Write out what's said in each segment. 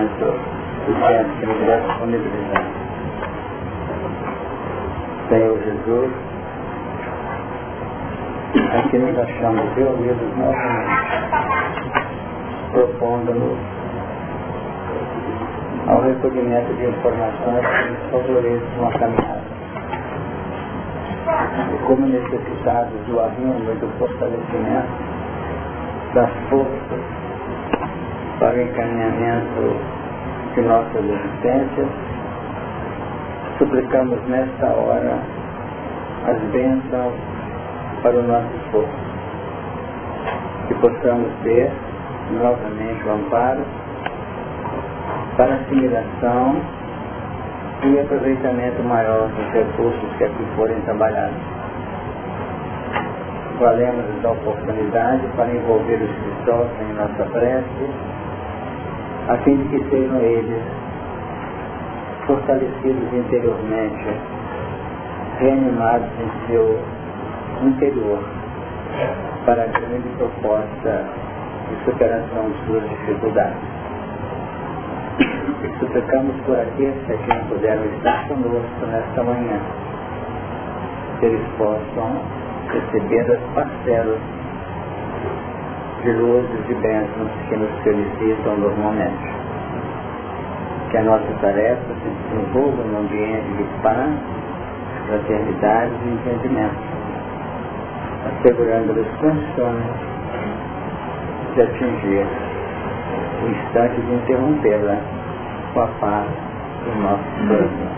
tempo que nos é disponibilizado. Senhor Jesus, aqui nos achamos reunidos novamente, propondo-nos ao recolhimento de informações que nos favoreçam a caminhada. E como necessitados do arrimo e do fortalecimento das forças para o encaminhamento de nossas existências, suplicamos nesta hora as bênçãos para o nosso esforço. Que possamos ter novamente o amparo para assimilação e aproveitamento maior dos recursos que aqui forem trabalhados. Valemos esta oportunidade para envolver os sofrem em nossa prece, a fim de que sejam eles fortalecidos interiormente, reanimados em seu interior para a grande proposta de superação de suas dificuldades. Suplicamos por aqueles que não puderam estar conosco nesta manhã, que eles possam receber as parcelas de luzes e bênçãos que nos felicitam normalmente que a nossa tarefa se desenvolva num ambiente de paz, fraternidade e entendimento, assegurando-lhes condições de atingir o instante de interrompê-la com a paz do nosso coração.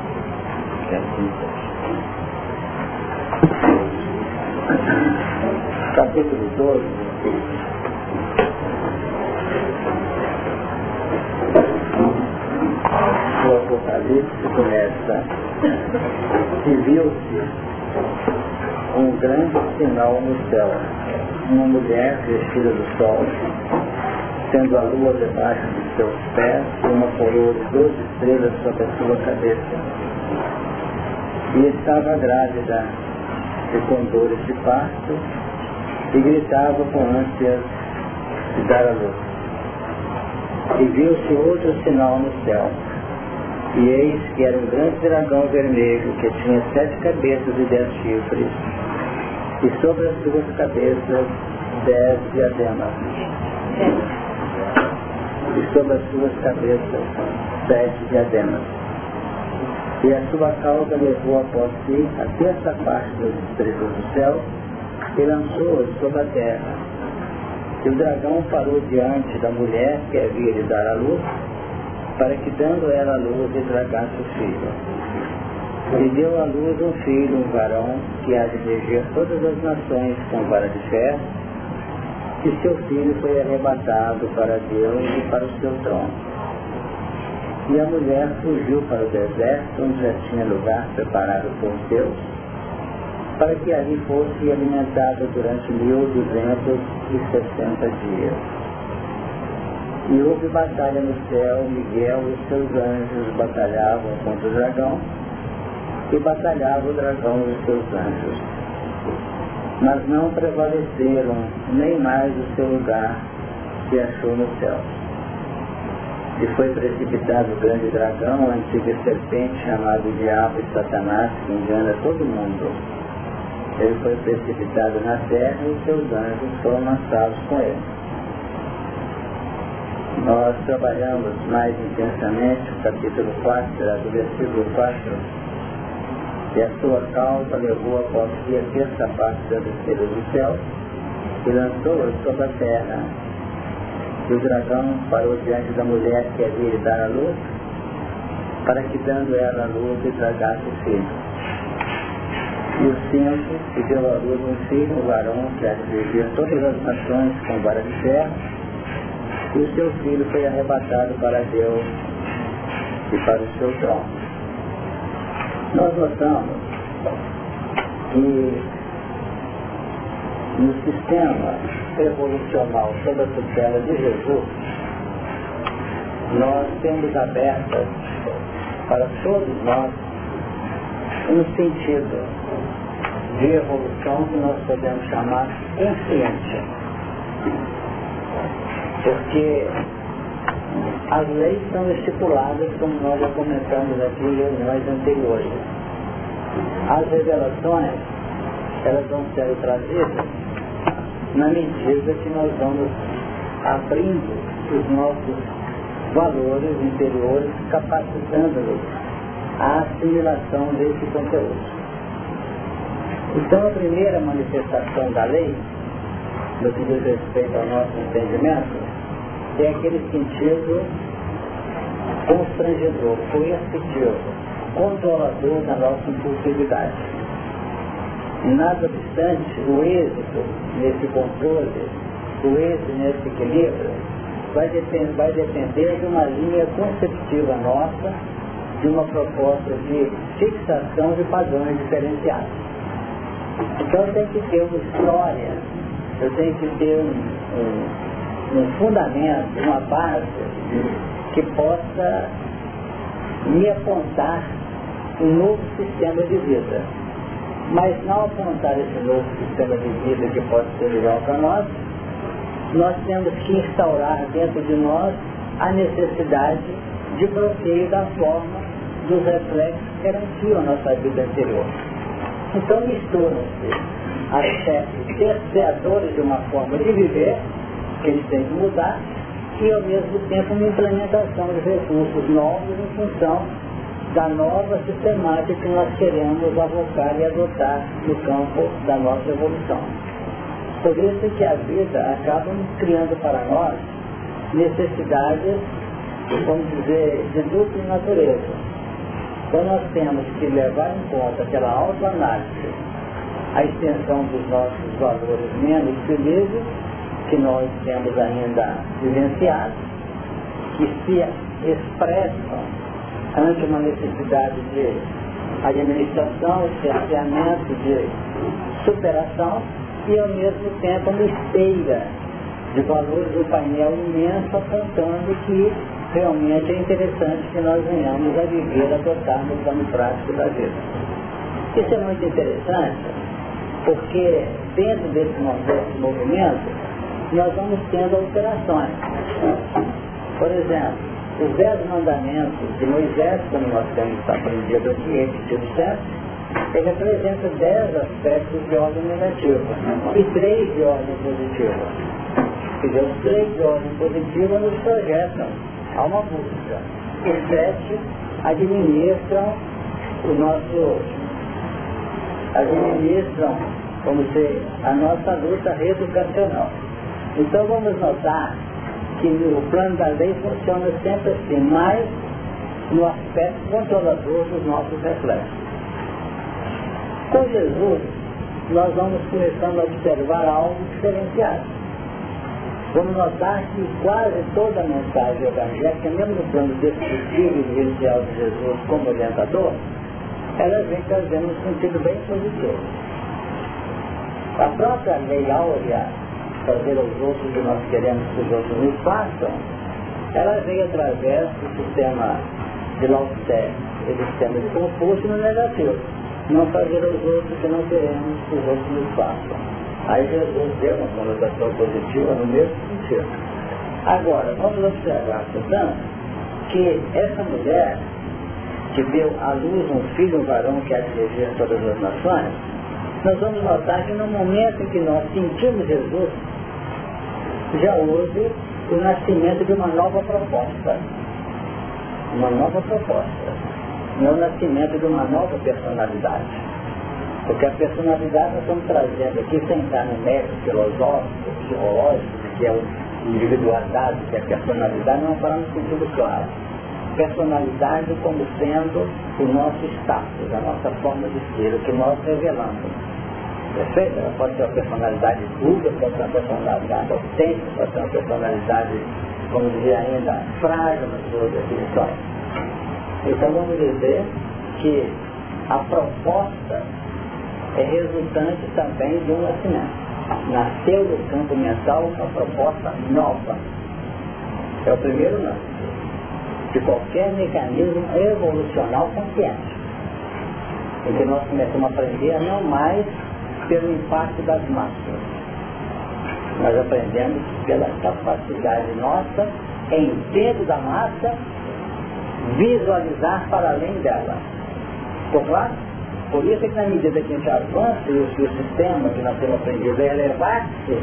Que assim seja. Capítulo 12 o Apocalipse começa e viu-se um grande sinal no céu, uma mulher vestida do sol, tendo a lua debaixo de seus pés e uma coroa de doze estrelas sobre a sua cabeça. E estava grávida de condores de parto e gritava com ânsias de dar a luz. E viu-se outro sinal no céu, e eis que era um grande dragão vermelho que tinha sete cabeças e dez chifres, e sobre as suas cabeças dez diademas. E sobre as suas cabeças sete diademas. E a sua causa levou após si a terça parte das estrelas do céu e lançou-as sobre a terra. E o dragão parou diante da mulher que havia de dar a luz para que dando ela a luz estragasse o filho. E deu à luz um filho, um varão, que há de reger todas as nações com vara de ferro, e seu filho foi arrebatado para Deus e para o seu trono. E a mulher fugiu para o deserto, onde já tinha lugar preparado por Deus, para que ali fosse alimentada durante mil duzentos e sessenta dias. E houve batalha no céu, Miguel e seus anjos batalhavam contra o dragão, e batalhava o dragão e seus anjos. Mas não prevaleceram, nem mais o seu lugar se achou no céu. E foi precipitado o grande dragão, a antiga serpente chamado Diabo e Satanás, que engana todo mundo. Ele foi precipitado na terra e seus anjos foram lançados com ele nós trabalhamos mais intensamente o capítulo 4, do versículo 4, e a sua causa levou a terça parte das estrelas do céu e lançou-as sobre a terra. E o dragão parou diante da mulher que havia de dar a luz, para que dando ela a luz estragasse o filho. E o cinco, e deu a luz um filho, um varão, que viver todas as nações com vara de ferro, e o seu filho foi arrebatado para Deus e para o seu trono. Nós notamos que no sistema evolucional sob a tutela de Jesus, nós temos abertas para todos nós um sentido de evolução que nós podemos chamar consciência porque As leis são estipuladas, como nós já comentamos aqui em reuniões anteriores. As revelações, elas vão ser trazidas na medida que nós vamos abrindo os nossos valores interiores, capacitando-nos à assimilação desse conteúdo. Então a primeira manifestação da lei, no que diz respeito ao nosso entendimento, é aquele sentido constrangedor, coercitivo, controlador da nossa impulsividade. Nada obstante, o êxito nesse controle, o êxito nesse equilíbrio, vai depender, vai depender de uma linha conceptiva nossa, de uma proposta de fixação de padrões diferenciados. Então tenho que ter uma história, eu tenho que ter um, um, um fundamento, uma base que possa me apontar um novo sistema de vida. Mas não apontar esse novo sistema de vida que pode ser legal para nós, nós temos que instaurar dentro de nós a necessidade de bloqueio da forma dos reflexos que garantiam a nossa vida anterior. Então misturam-se aspectos cerceadores de uma forma de viver, que eles têm que mudar, e ao mesmo tempo uma implementação de recursos novos em função da nova sistemática que nós queremos avocar e adotar no campo da nossa evolução. Por isso que a vida acaba criando para nós necessidades, vamos dizer, de dupla natureza. Então nós temos que levar em conta pela autoanálise a extensão dos nossos valores menos felizes, que nós temos ainda vivenciados, que se expressam ante uma necessidade de administração, cerceamento, de superação e ao mesmo tempo uma esteira de valores do painel imenso apontando que realmente é interessante que nós venhamos a viver, a adotar no plano prático da vida. Isso é muito interessante porque dentro desse nosso movimento nós vamos tendo alterações. Por exemplo, os dez mandamentos de Moisés, como nós temos aprendido aqui, repetido certo, ele apresenta dez aspectos de ordem negativa e três de ordem positiva. Dizer, os três de ordem positiva nos projetam a uma busca. E sete administram o nosso administram, como se a nossa luta reeducacional. Então vamos notar que o plano da lei funciona sempre assim, mas no aspecto controlador dos nossos reflexos. Com Jesus, nós vamos começando a observar algo diferenciado. Vamos notar que quase toda a mensagem evangélica, mesmo no plano descritivo e vivencial de Jesus como orientador, ela vem trazendo um sentido bem positivo. A própria lei áurea fazer aos outros o que nós queremos que os outros nos façam, ela vem através do sistema de e do sistema de Confúcio no negativo. Não fazer aos outros o que não queremos que os outros nos façam. Aí Jesus deu uma conotação positiva no mesmo sentido. Agora, vamos observar, portanto, que essa mulher que deu à luz um filho, um varão que há de todas as nações, nós vamos notar que no momento em que nós sentimos Jesus, já houve o nascimento de uma nova proposta. Uma nova proposta. Não é o nascimento de uma nova personalidade. Porque a personalidade nós estamos trazendo aqui sem entrar no mérito filosófico, psicológico, que é o individualidade, que é a personalidade, não falamos no sentido claro. Personalidade como sendo o nosso status, a nossa forma de ser, o que nós revelamos. Perfeito? Ela pode ter uma personalidade dura, pode ter uma personalidade autêntica, pode ter uma personalidade, como dizia ainda, frágil nas suas definições. Então vamos dizer que a proposta é resultante também de um nascimento. Nasceu no campo mental uma proposta nova. É o primeiro lance de qualquer mecanismo evolucional consciente. Em que nós começamos a aprender não mais pelo impacto das massas. Nós aprendemos pela capacidade nossa em dentro da massa, visualizar para além dela. Ficou claro? Por isso é que na medida que a gente avança e o sistema que nós temos aprendido é elevar-se,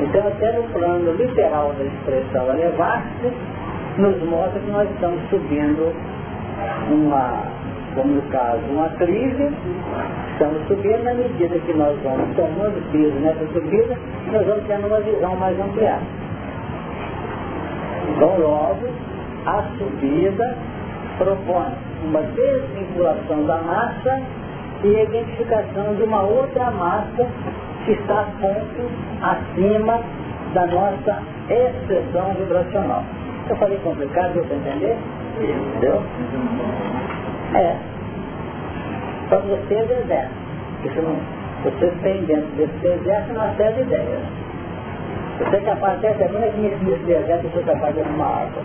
então até no plano literal da expressão elevar-se, nos mostra que nós estamos subindo uma, como no caso, uma crise, estamos subindo na medida que nós vamos tomando piso nessa subida, nós vamos tendo uma visão mais ampliada. Então logo, a subida propõe uma desvinculação da massa e a identificação de uma outra massa que está ponto acima da nossa expressão vibracional. Eu falei complicado, deu para entender? Entendeu? É. Para vocês é deserto. Isso vocês têm dentro desse deserto uma série de ideias. Você é capaz até semana que nesse deserto você é capaz de arrumar água.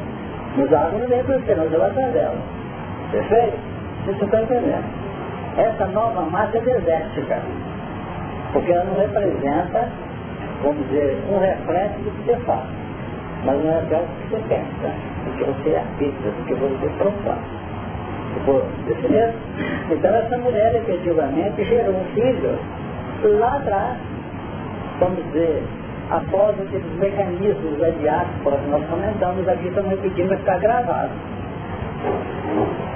Mas a água não vem para você, não, você vai dela. Perfeito? Você está entendendo? Essa nova massa é desértica. Porque ela não representa, vamos dizer, um reflexo do que você faz. Mas não é o que você pensa, do que você arbitra, do que você propõe. Então essa mulher efetivamente gerou um filho lá atrás, vamos dizer, após aqueles mecanismos da diáspora que nós comentamos aqui, estamos repetindo, vai ficar gravado.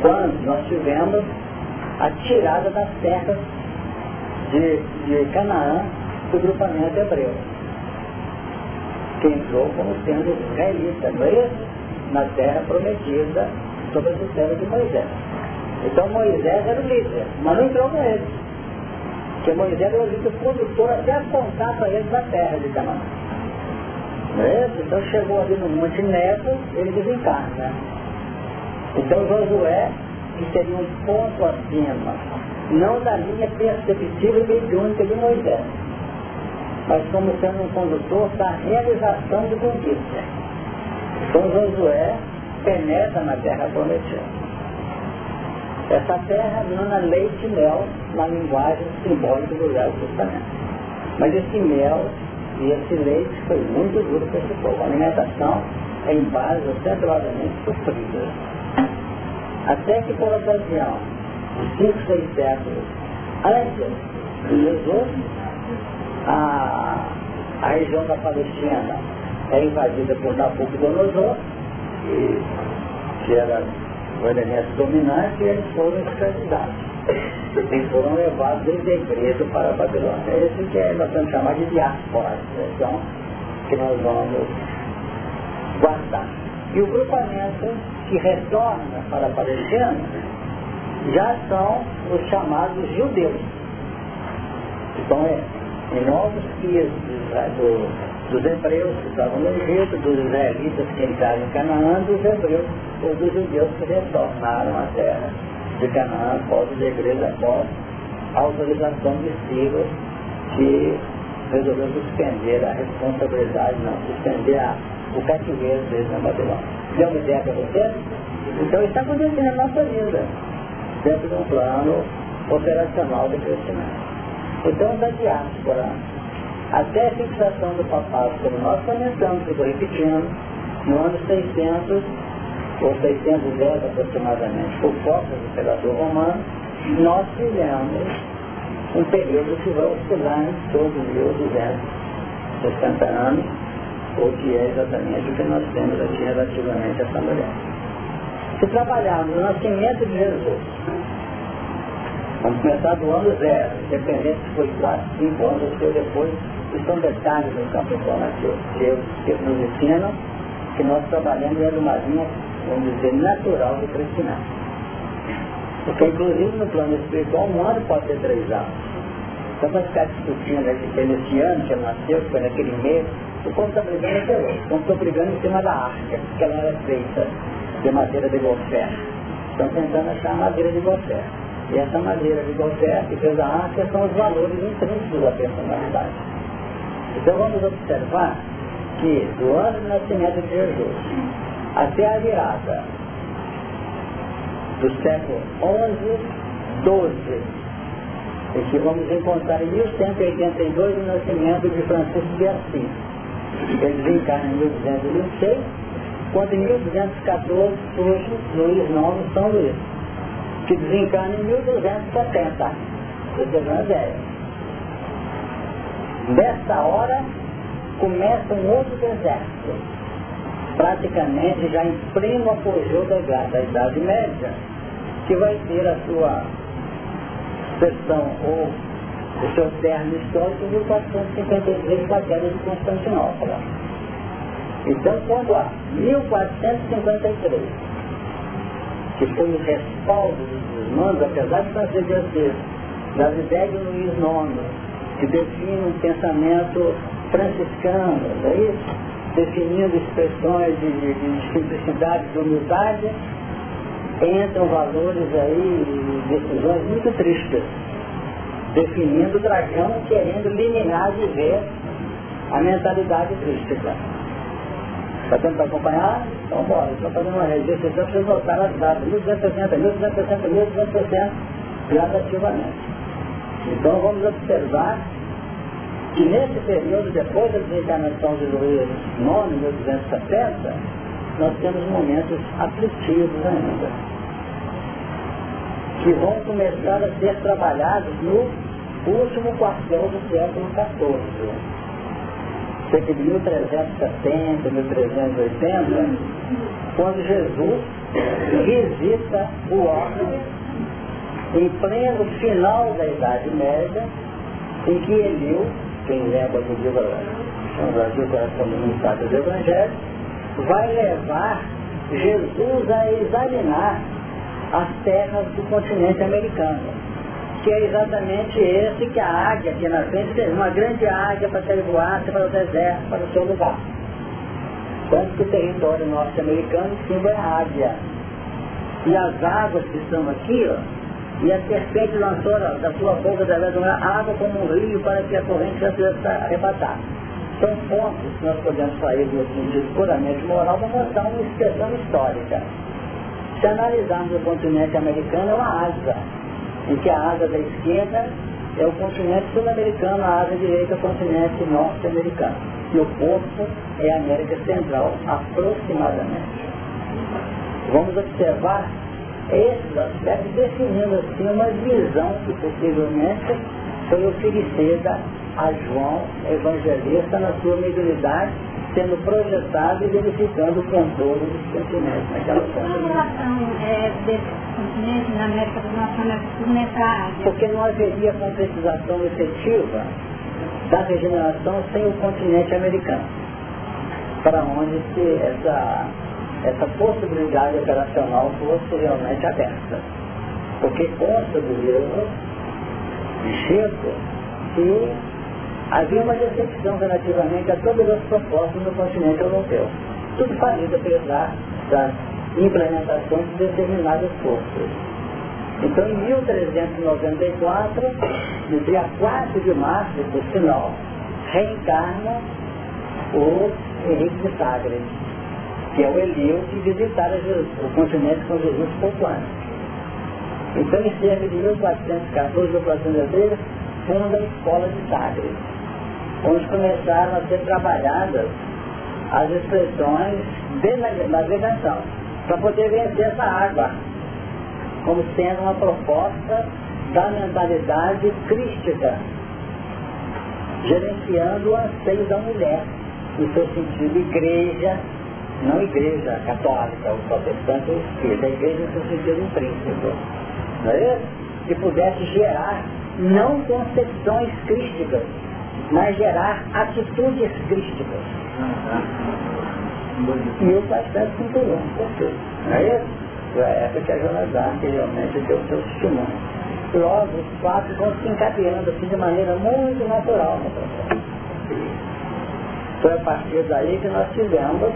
Quando nós tivemos a tirada das terras de, de Canaã do grupamento hebreu, que entrou como sendo israelita, é Na terra prometida sob a tutela de Moisés. Então Moisés era o líder, mas não entrou com ele. Porque Moisés era o líder condutor até apontar para eles a terra de Canaã. É Então chegou ali no Monte Nebo, ele desencarna. Então Josué, que seria um ponto acima, não da linha perceptível mediúnica de Moisés, mas como sendo um condutor da realização de conquista. Então Josué penetra na terra prometida. Essa terra mana leite e mel na linguagem simbólica do Velho Testamento. Mas esse mel e esse leite foi muito duro para esse povo. A alimentação é em base acentuadamente sofrida. Até que por ocasião cinco, seis séculos antes de Jesus, a, a região da Palestina é invadida por Nabucodonosor, que era o elemento dominante, e eles foram escravizados. Eles foram levados em segredo para a Babilônia. Esse que é, nós vamos chamar de diáspora, então, que nós vamos guardar. E o grupamento que retorna para a Palestina já são os chamados judeus. Então, é, em novos guias do, dos hebreus que estavam no Egito, dos israelitas que entraram em Canaã, dos hebreus ou dos judeus que retornaram à terra de Canaã após os igrejas, após a autorização de Ciro, que resolveu suspender a responsabilidade, não, suspender a, o cativeiro deles na Babilônia. Deu uma ideia para você? Então está acontecendo na nossa vida, dentro de um plano operacional de crescimento. Então, da diáspora até a fixação do papado, como nós comentamos, estou repetindo, no ano 600 ou 610 aproximadamente, por força do imperador romano, nós tivemos um período que vai oscilar em torno de 1260 anos, o que é exatamente o que nós temos aqui relativamente a essa mulher. Se trabalharmos no nascimento de Jesus, vamos começar do ano zero, independente se foi 4, 5 anos ou depois, isso são detalhes do campo informativo que, que nos ensinam que nós trabalhamos em uma linha vamos dizer, natural do crescimento. Porque, inclusive, no plano espiritual, um ano pode ter três anos. Então, para ficar discutindo aqui que nesse ano que nasceu, que foi naquele mês, o povo está brigando até hoje. Então, estou brigando em cima da arca, porque ela era feita de madeira de gofé. Estão tentando achar madeira de gofé. E essa madeira de gofé que fez a arca são os valores intrínsecos da personalidade. Então, vamos observar que do ano do nascimento de Jesus até a virada do século XI, XII, e que vamos encontrar em 1182 o nascimento de Francisco de Assis. Ele desencarna em 1226 quando em 1214 surge Luís IX São Luís, que desencarna em 1270. Você tem Desta hora começa um outro deserto, praticamente já em pleno apogeu da, da Idade Média, que vai ter a sua sessão ou o seu termo histórico em 1453 com a queda de Constantinopla. Então, quando há 1453, que foi o respaldo dos irmãos, apesar de transcender das ideias de Luís IX, que define um pensamento franciscano, é isso? definindo expressões de, de, de simplicidade, de humildade, entram valores aí, decisões muito tristes, definindo o dragão querendo eliminar de ver a mentalidade crística. Está tendo para acompanhar? Então bora, estou fazendo uma registro, então vocês notar as datas, 1260, 1260, 1260, gradativamente. Então vamos observar que nesse período, depois da desencarnação de Luís IX, 1270, nós temos momentos aflitivos ainda, que vão começar a ser trabalhados no último quartel do século XIV. Cerca de 1370, 1380, quando Jesus visita o órgão em pleno final da Idade Média, em que Eliu, quem lembra do livro São Brasil Coração Comunitário do Evangelho, vai levar Jesus a examinar as terras do continente americano, que é exatamente esse que a águia aqui na frente uma grande águia para ser voasse para o deserto, para o seu lugar. Tanto que o território norte-americano símbolo é a águia. E as águas que estão aqui, ó, e a serpente lançou da sua boca da água como um rio para que a corrente já pudesse arrebatar. São pontos que nós podemos sair do sentido puramente moral para mostrar uma expressão histórica. Se analisarmos o continente americano, é uma asa, em que a asa da esquerda é o continente sul-americano, a asa direita é o continente norte-americano. E o corpo é a América Central, aproximadamente. Vamos observar esses aspectos, definindo assim uma visão que possivelmente foi oferecida a João Evangelista na sua mediunidade, sendo projetado e verificando o controle dos continentes naquela forma. Qual a relação é, desse continente na América do Norte nessa área? Porque não haveria concretização efetiva da regeneração sem o continente americano, para onde se essa, essa possibilidade operacional fosse realmente aberta. Porque consta do livro Chico que havia uma decepção relativamente a todas as propostas no continente europeu. Tudo falido apesar da implementação de determinadas forças. Então, em 1394, no dia 4 de março, por sinal, reencarna o Henrique de Sagres, que é o Elio que visitara o continente com Jesus antes. Então, em cerca de 1414, 1413, funda a escola de Sagres onde começaram a ser trabalhadas as expressões de navegação, para poder vencer essa água, como sendo uma proposta da mentalidade crística, gerenciando o anseio da mulher, no seu sentido igreja, não igreja católica ou protestante ou a igreja no sentido intrínseco, não é? Que pudesse gerar não concepções crísticas, mas gerar atitudes crísticas. E o bastante cinturão, quê? Não é isso? Foi a época que a Jonas realmente deu seu testemunho. Logo, os fatos vão se encadeando assim de maneira muito natural processo. Foi a partir daí que nós tivemos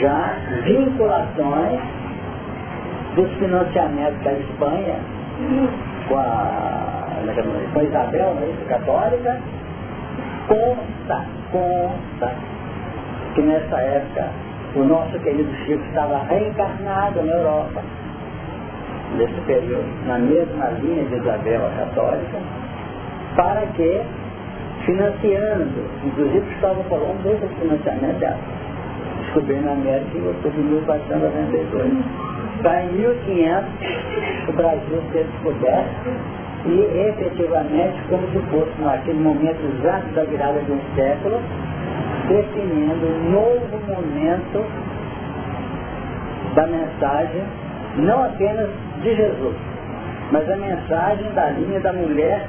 já vinculações dos financiamentos da Espanha com a, com a Isabel, né, católica, consta, consta que nessa época o nosso querido Chico estava reencarnado na Europa, nesse período, na mesma linha de Isabel a Católica, para que, financiando, inclusive Cristóvão Colombo desse financiamento dela, descobrindo a América em outubro de 1492. Para em 1500 o Brasil ser descoberto e efetivamente, como se fosse naquele momento exato da virada de um século, definindo um novo momento da mensagem, não apenas de Jesus, mas a mensagem da linha da mulher,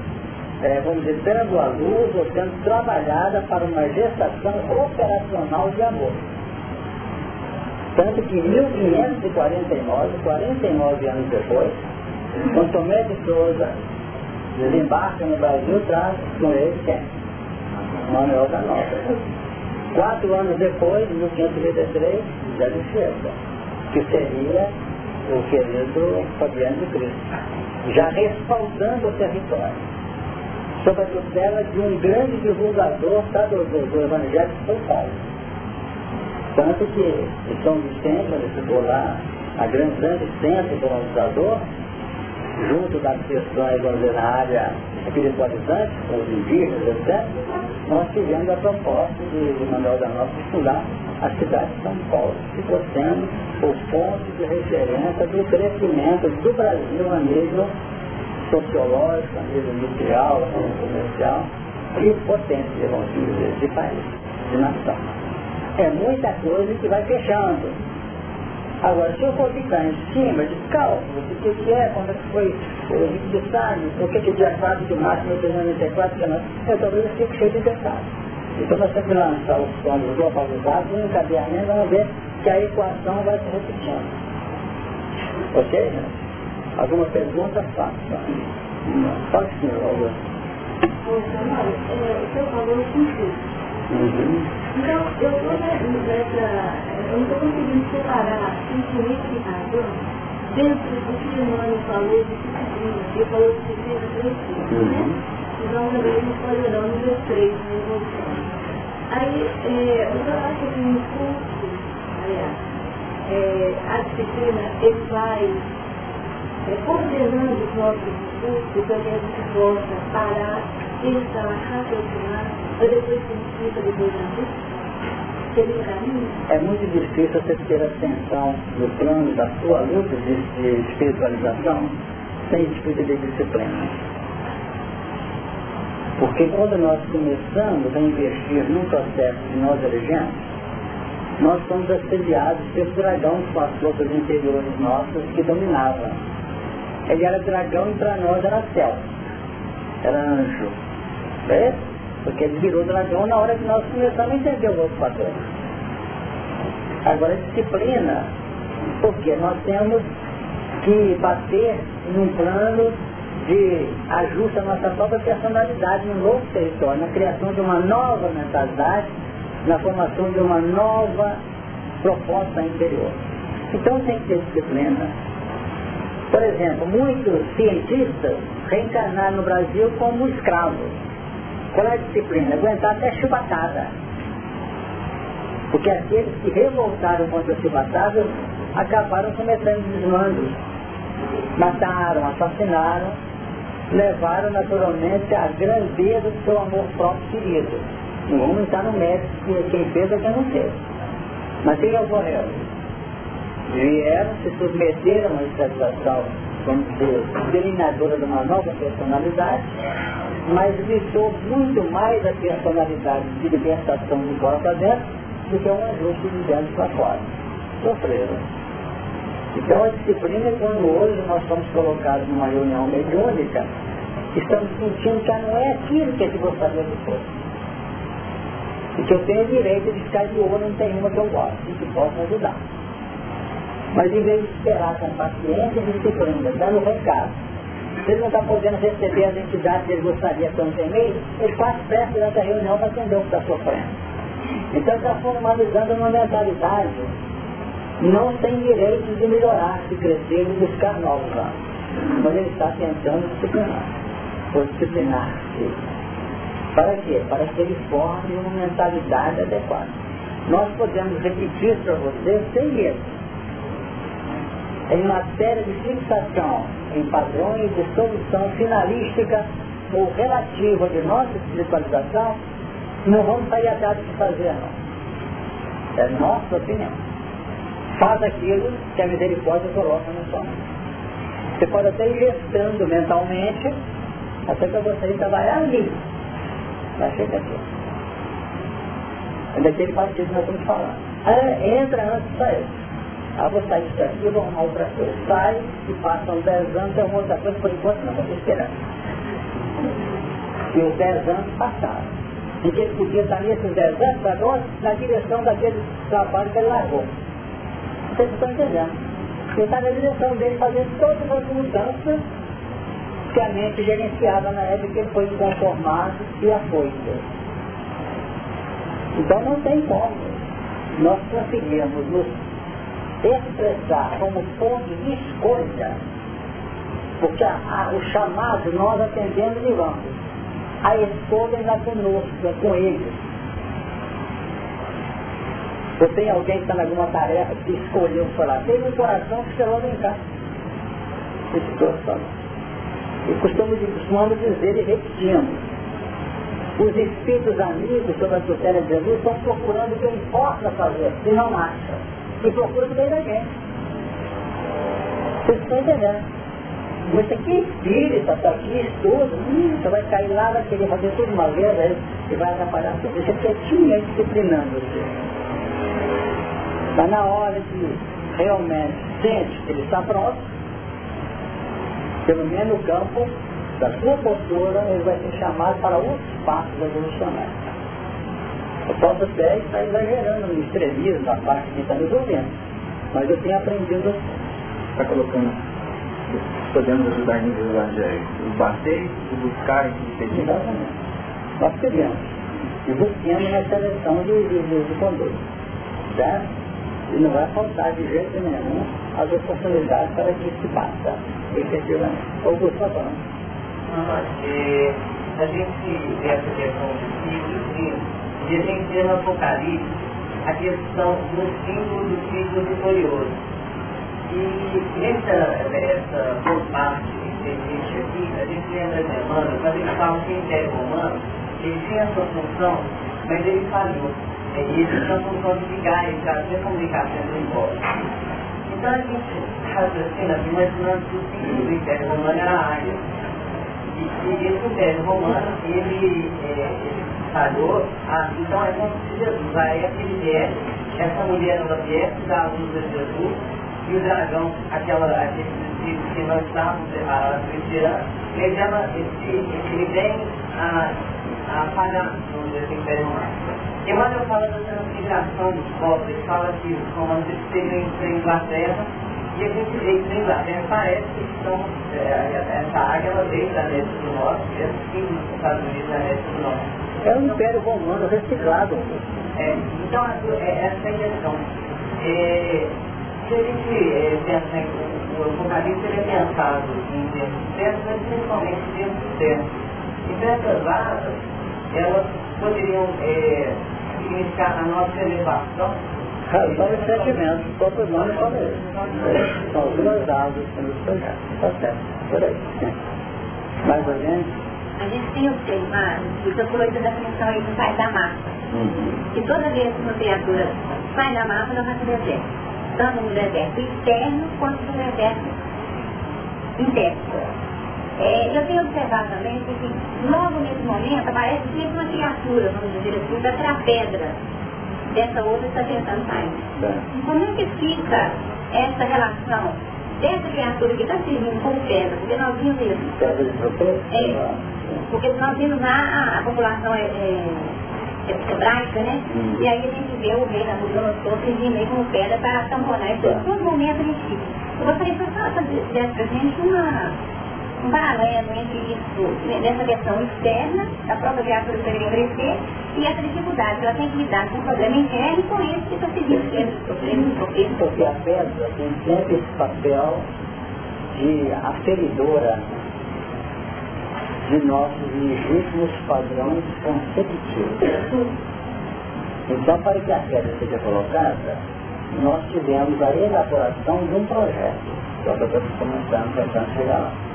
é, vamos dizer, dando a luz ou sendo trabalhada para uma gestação operacional de amor. Tanto que em 1549, 49 anos depois, quando Tomé de Souza desembarca no Brasil, traz com ele quem? Manuel da Nova. Quatro anos depois, em 1533, José de Chiesa, que seria o querido Fabiano de Cristo, já respaldando o território, sob a tutela de um grande divulgador tá, do, do, do Evangelho de São Paulo. Tanto que São Vicente, onde ficou lá, a grande, grande centro colonizador, junto das questões da área espiritualizante, os indígenas, etc., nós tivemos a proposta de, Manuel da de fundar a cidade de São Paulo, ficou sendo o ponto de referência do crescimento do Brasil a nível sociológico, a nível industrial, a nível comercial e potência, vamos dizer, de país, de nação. É muita coisa que vai fechando Agora, se eu for ficar em cima de cálculo, do que, que é, quando é que foi o de detalhes, o que, é dia 4 de março de 1994, que é eu talvez fique cheio de detalhes. Então nós temos que lançar os planos globalizados e encadeamento, vamos ver que a equação vai se repetindo. Ok? Né? Alguma pergunta? Faça. Pode senhor, Augusto. O senhor falou com Uhum. Então, eu estou nessa, eu não estou conseguindo separar sentimento e razão dentro do que o Mano falou de disciplina. Ele falou de disciplina três tipos, né? Então, também não pode não número três, né? Voltando. Aí, é, o que eu que no curso, aliás, é, a disciplina, ele vai é, coordenando os nossos discursos para que a gente possa parar, é muito difícil você ter atenção no plano da sua luta de, de espiritualização sem espírito de disciplina. Porque quando nós começamos a investir num processo que nós elegemos, nós somos assediados pelo dragão que passou pelos interiores nossos que dominava. Ele era dragão e para nós era céu, era anjo. É? Porque ele virou dragão na hora que nós começamos a entender os outros fatores. Agora, disciplina, porque nós temos que bater num plano de ajuste a nossa própria personalidade num novo território, na criação de uma nova mentalidade, na formação de uma nova proposta interior. Então tem que ter disciplina. Por exemplo, muitos cientistas reencarnaram no Brasil como escravos qual é a disciplina? Aguentar até chubatada. Porque aqueles que revoltaram contra a chubatada acabaram cometendo desmandos. Mataram, assassinaram, levaram naturalmente a grandeza do seu amor próprio querido. Não vamos entrar no mérito de quem fez ou quem não fez. Mas quem ocorreu? Vieram, se submeteram a essa situação, vamos dizer, delineadora de uma nova personalidade, mas visitou muito mais a personalidade de libertação de fora para dentro do que um ajuste de dentro para fora. Sofreram. Então a disciplina é quando hoje nós somos colocados numa reunião mediúnica, estamos sentindo que não é aquilo que a gente gostaria de fosse. E que eu tenho direito de ficar de olho em uma que eu gosto e que possa ajudar. Mas em vez de esperar com paciência disciplina, dando recado, se ele não está podendo receber as entidades que ele gostaria que não tem meio, ele faz pressa durante a reunião para atender o que está sofrendo. Então está formalizando uma mentalidade. Não tem direito de melhorar, de crescer, de buscar novos anos. Mas ele está tentando disciplinar. Ou disciplinar-se. Para quê? Para que ele forme uma mentalidade adequada. Nós podemos repetir para você sem medo. Em matéria de fixação em padrões de solução finalística ou relativa de nossa espiritualização, não vamos sair atrás de fazer, não. É nossa opinião. Faz aquilo que a misericórdia coloca sua mão. Você pode até ir gestando mentalmente, até que eu gostaria de trabalhar ali. Mas chega aqui. É daquele partido que nós estamos falando. Ah, entra antes de sair. Ah, vou sair disso aqui, vou arrumar outra coisa. Sai e passam 10 anos, eu vou outra coisa, por enquanto não, vou esperando. E os 10 anos passaram. E ele podia estar nesses 10 anos agora na direção daquele trabalho que ele largou. Vocês estão entendendo? Ele está na direção dele fazendo todas as mudanças que a mente gerenciava na época que ele foi conformado e afoito. Então não tem como nós conseguirmos nos expressar como ponto de escolha, porque a, a, o chamado nós atendemos e vamos. A escolha é conosco, é com eles. Você tem alguém que está em alguma tarefa que escolheu falar, tem um coração que você vai brincar. Situação. E costumamos, costumamos dizer e repetimos. Os espíritos amigos sobre a tutela de Jesus estão procurando quem possa fazer, e não acha. E procuram o bem da gente. Vocês estão entendendo? Você que espírita, está aqui, estuda, hum, você vai cair lá, vai querer fazer tudo uma vez, aí, e vai atrapalhar tudo. Deixa quietinho aí disciplinando você. Está na hora de realmente sente que ele está pronto, pelo menos no campo da sua postura, ele vai ser chamado para outros passos evolucionários. Eu posso até estar exagerando no extremismo da parte que está resolvendo, mas eu tenho aprendido. Está colocando, podemos ajudar em evangelho, o bater, o buscar e pedir. Exatamente. Nós queremos. E busquemos na seleção de, de, de, conduta. Certo? E não vai faltar de jeito nenhum as oportunidades para que se faça, efetivamente. Augusto, tá falando. É, a gente vê essa questão de ciclos, e gente vê no Apocalipse a questão do símbolo do ciclo vitorioso. E essa, essa por parte que existe aqui, a gente lembra de Emmanuel, quando ele fala que o Império Romano, ele tinha sua função, mas ele falhou. Ele tinha a função de ligar e trazer comunicação do embora. Então a gente raciocina assim, imaginando que o símbolo do Império Romano era a área. E, e esse Império Romano, ele, é, ele falhou, ah, então é como se Jesus, a época ele viesse, essa mulher ela viesse, dá a luz a Jesus, e o dragão, aquela, aquele espírito que nós estávamos ano, ele, ela, ele, ele vem a, a falhar, vamos dizer assim, Romano. Emmanuel fala da transfiguração dos ele fala que os romanos teriam para a Inglaterra, e a gente vê que na Inglaterra parece que estão, é, essa águia ela veio da América do Norte, e símbolo dos Estados Unidos da América do Norte. É um império romano reciclado. É, então, é, essa é a questão. É, se a gente é, pensa em o Apocalipse, ele é pensado em termos externos, mas principalmente em termos externos. Então, essas asas, elas poderiam é, significar a nossa elevação. São os sentimentos, o próprio nome fala isso. São as duas asas que nos projetos. Está certo, por aí. Mais alguém? A gente tem observado essa coisa da função aí do sai da massa. Uhum. E toda vez que uma criatura sai da massa, ela vai para o deserto. Tanto no deserto externo quanto no deserto interno. É, eu tenho observado também que logo nesse momento aparece sempre uma criatura, vamos dizer assim, da a pedra dessa outra está tentando sair. Como é que fica essa relação dessa criatura que está servindo como pedra? Porque nós vimos isso. É, porque nós vimos lá a, população é, é, é hebraica, né? Hum. E aí a gente vê o rei da Nabucodonosor servindo aí como pedra para tamponar. Isso em todo momento a gente fica. Eu gostaria de fazer para a gente uma um paralelo entre isso, nessa questão externa, da própria criatura que deveria crescer, e essa dificuldade que ela tem que lidar com o problema interno e com esse que está seguindo sendo sofrendo, sofrendo. Porque a pedra tem sempre esse papel de aferidora de nossos legítimos padrões conceptivos. Então, para que a pedra seja colocada, nós tivemos a elaboração de um projeto. Que eu estou começando, tentando chegar lá.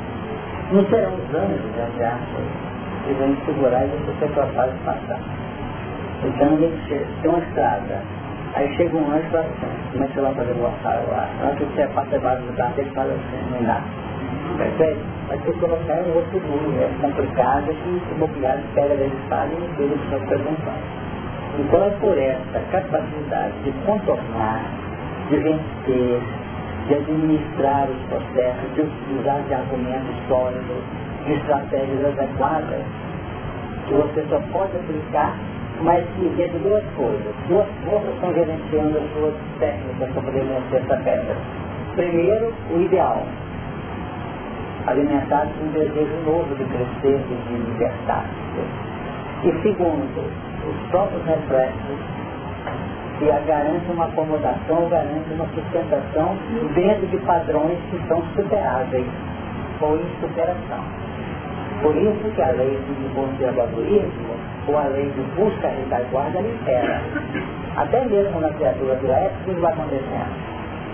Não serão os anos, entre aspas, que vão segurar e você ser capaz de passar. Então, tem uma estrada. Aí chega um anjo e fala assim, como é que você vai fazer o altar lá? Hora que você passa debaixo do braço, ele fala assim, não dá. Percebe? Vai ter que colocar um outro duro, é complicado, que o imobiliário pega da espada e tira o que nós perguntamos. Então é por essa capacidade de contornar, de vencer, de administrar os processos, de utilizar de argumentos sólidos, de estratégias adequadas, que você só pode aplicar, mas que dentro de duas coisas. Duas forças estão gerenciando as suas técnicas para poder vencer essa pedra. Primeiro, o ideal. Alimentado com um desejo novo de crescer, de libertar. E segundo, os próprios reflexos que garante uma acomodação, garante uma sustentação dentro de padrões que são superáveis ou em superação. Por isso que a lei de conservadorismo ou a lei de busca retaguarda libera. Até mesmo na criatura do época, o que vai acontecendo?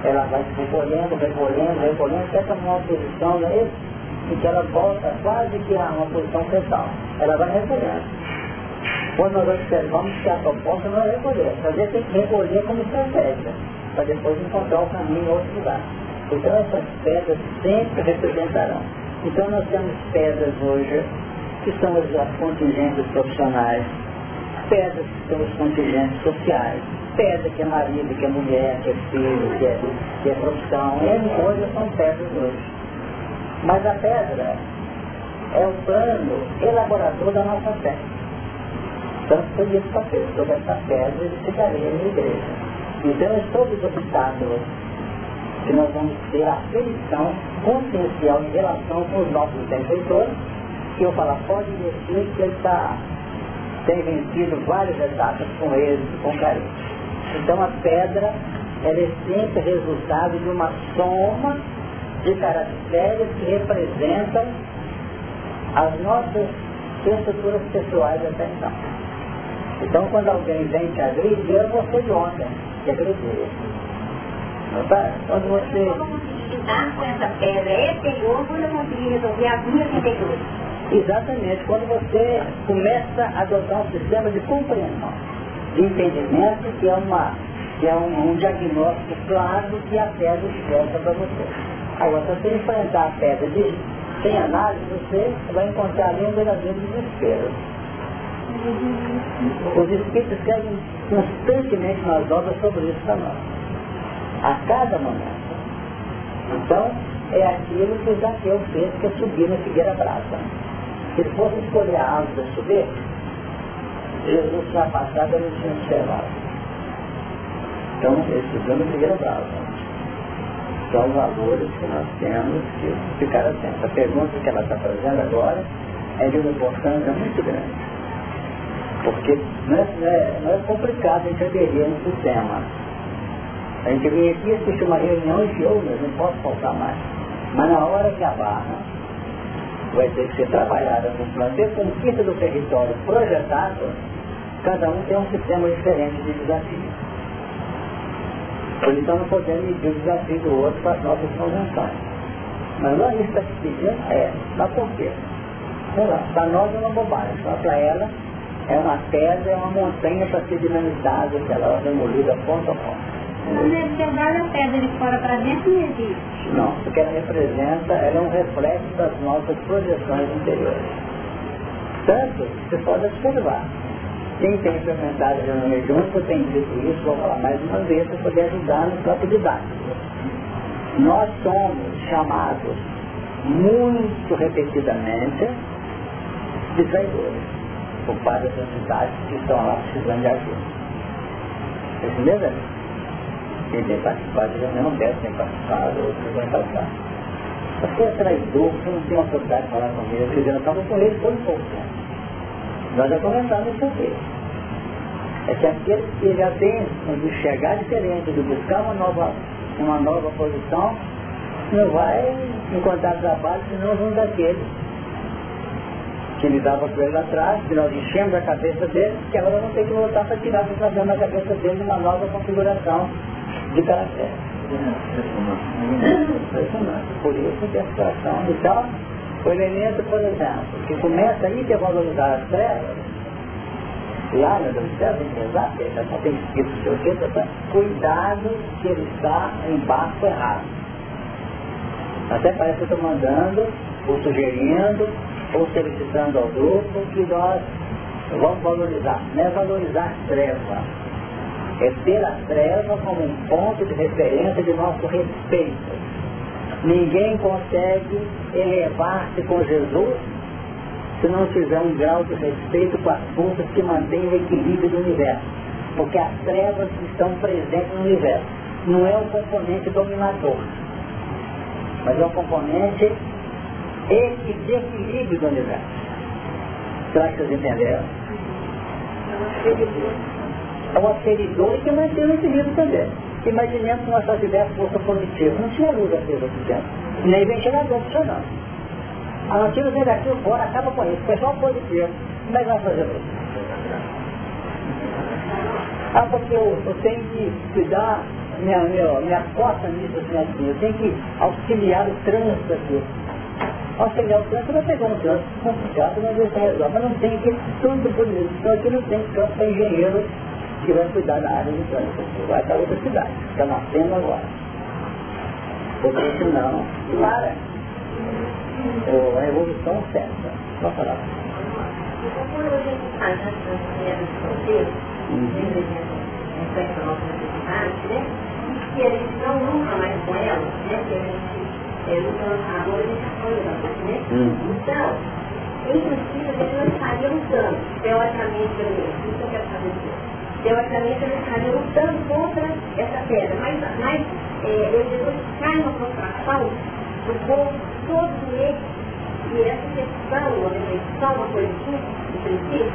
Ela vai se recolhendo, recolhendo, recolhendo, até tomar uma posição, não é isso? Em que ela volta quase que a uma posição fetal. Ela vai recolhendo. Quando nós observamos que a proposta não é recolher, às vezes tem que recolher como estratégia, para depois encontrar o caminho em outro lugar. Então essas pedras sempre representarão. Então nós temos pedras hoje, que são as contingentes profissionais, pedras que são os contingentes sociais, pedra que é marido, que é mulher, que é filho, que é, que é profissão, N coisas são pedras hoje. Mas a pedra é o plano elaborador da nossa fé. Por isso papel, sobre essa pedra ele ficaria na igreja. Então, sobre os obstáculos que nós vamos ter a aflição consciencial em relação com os nossos benfeitores, que eu falo, pode investir que ele está tem vencido várias etapas com eles, com carinho. Então a pedra ela é sempre resultado de uma soma de caracteres que representam as nossas estruturas pessoais até então. Então quando alguém vem te agredir, é você de ontem, que agrediu. Tá? Quando você... Lidar com essa pedra exterior quando eu consegui resolver as minhas interiores. Exatamente, quando você começa a adotar um sistema de compreensão, de entendimento, que é, uma, que é um, um diagnóstico claro que a pedra expressa para você. Agora, se você enfrentar a pedra de, sem análise, você vai encontrar ali um verdadeiro desespero. Os espíritos escrevem constantemente nas obras sobre isso para nós. A cada momento. Então, é aquilo que o Zaqueu fez, que é subir na figueira brava. Se ele fosse escolher a árvore para subir, Jesus tinha passado e ele tinha observado. Então, ele subiu na figueira brava. São valores que nós temos que ficar atentos. A pergunta que ela está fazendo agora é de uma importância muito grande. Porque não é, não é, não é complicado a gente aderir no sistema. A gente vem aqui assistir uma reunião e mas não posso faltar mais. Mas na hora que a barra vai ter que ser trabalhada no plano de conquista do território projetado, cada um tem um sistema diferente de desafio. Por isso não podemos medir o desafio do outro para as nossas convenções. Mas está se pedindo, é, mas por quê? Para nós é uma bobagem, só para ela é uma pedra, é uma montanha para ser dinamizada, que ela é demolida ponto a ponto. Mas na verdade a pedra de fora para dentro não existe. Não, porque ela representa, ela é um reflexo das nossas projeções interiores. Tanto, você pode observar. Quem tem frequentado a reunião mediúnica tem dito isso, vou falar mais uma vez para poder ajudar no próprio debate. Nós somos chamados muito repetidamente de traidores por parte das entidades que estão lá precisando de ajuda. Vocês entenderam? Quem tem participado de reunião deve ter participado, outros vão passar. Você é traidor, você não tem autoridade de falar com ele, eu estava com ele um pouco tempo. Nós já comentamos isso aqui. É que aqueles que já têm de chegar diferente, de buscar uma nova, uma nova posição, não vai encontrar trabalho senão um daqueles ele dava com ele lá atrás, que nós enchemos a cabeça dele, que agora não tem que voltar para tirar para fazer na cabeça dele uma nova configuração de caráter. Por isso que a situação. Então, o elemento, por exemplo, que começa a valorizar as trevas, lá céu, tem que rezar, só tem escrito o seu quê, tá? cuidado que ele está em barco errado. Até parece que eu estou mandando, ou sugerindo, ou solicitando ao grupo que nós vamos valorizar. Não é valorizar treva, é ter a treva como um ponto de referência de nosso respeito. Ninguém consegue elevar-se com Jesus se não tiver um grau de respeito com as forças que mantêm o equilíbrio do universo. Porque as trevas estão presentes no universo. Não é um componente dominador, mas é um componente de equilíbrio do universo. Será que vocês entenderam? É um aferidor que mantém o equilíbrio também. Imaginemos que nós só tivéssemos força positiva. Não tinha luz aqui aqui dentro. Nem ventilador funcionando. A notícia negativa fora acaba com isso. Pessoal positivo. Como é que vai fazer isso? Ah, porque eu, eu tenho que cuidar, minha, minha, minha cota nisso assim, assim. Eu tenho que auxiliar o trânsito aqui. Auxiliar o trânsito vai pegar um trânsito complicado, mas isso resolve. Mas não tem que, tudo por isso. Então aqui não tem campo para engenheiro que vai cuidar da área do trânsito. Vai para outra cidade. Está nascendo agora. Porque senão, para ou a evolução certa. Só falar. Então, necessidade, né? E a gente não luta mais com elas, né? Que é, gente apoia elas, né? Então, em princípio, gente não estaria lutando, teoricamente, pelo menos, isso eu quero saber Teoricamente, a gente estaria lutando contra essa pedra, mas, mas é, eu depois cai uma frustração do povo todo eles, e essa questão, a reflexão, uma coisinha, no princípio,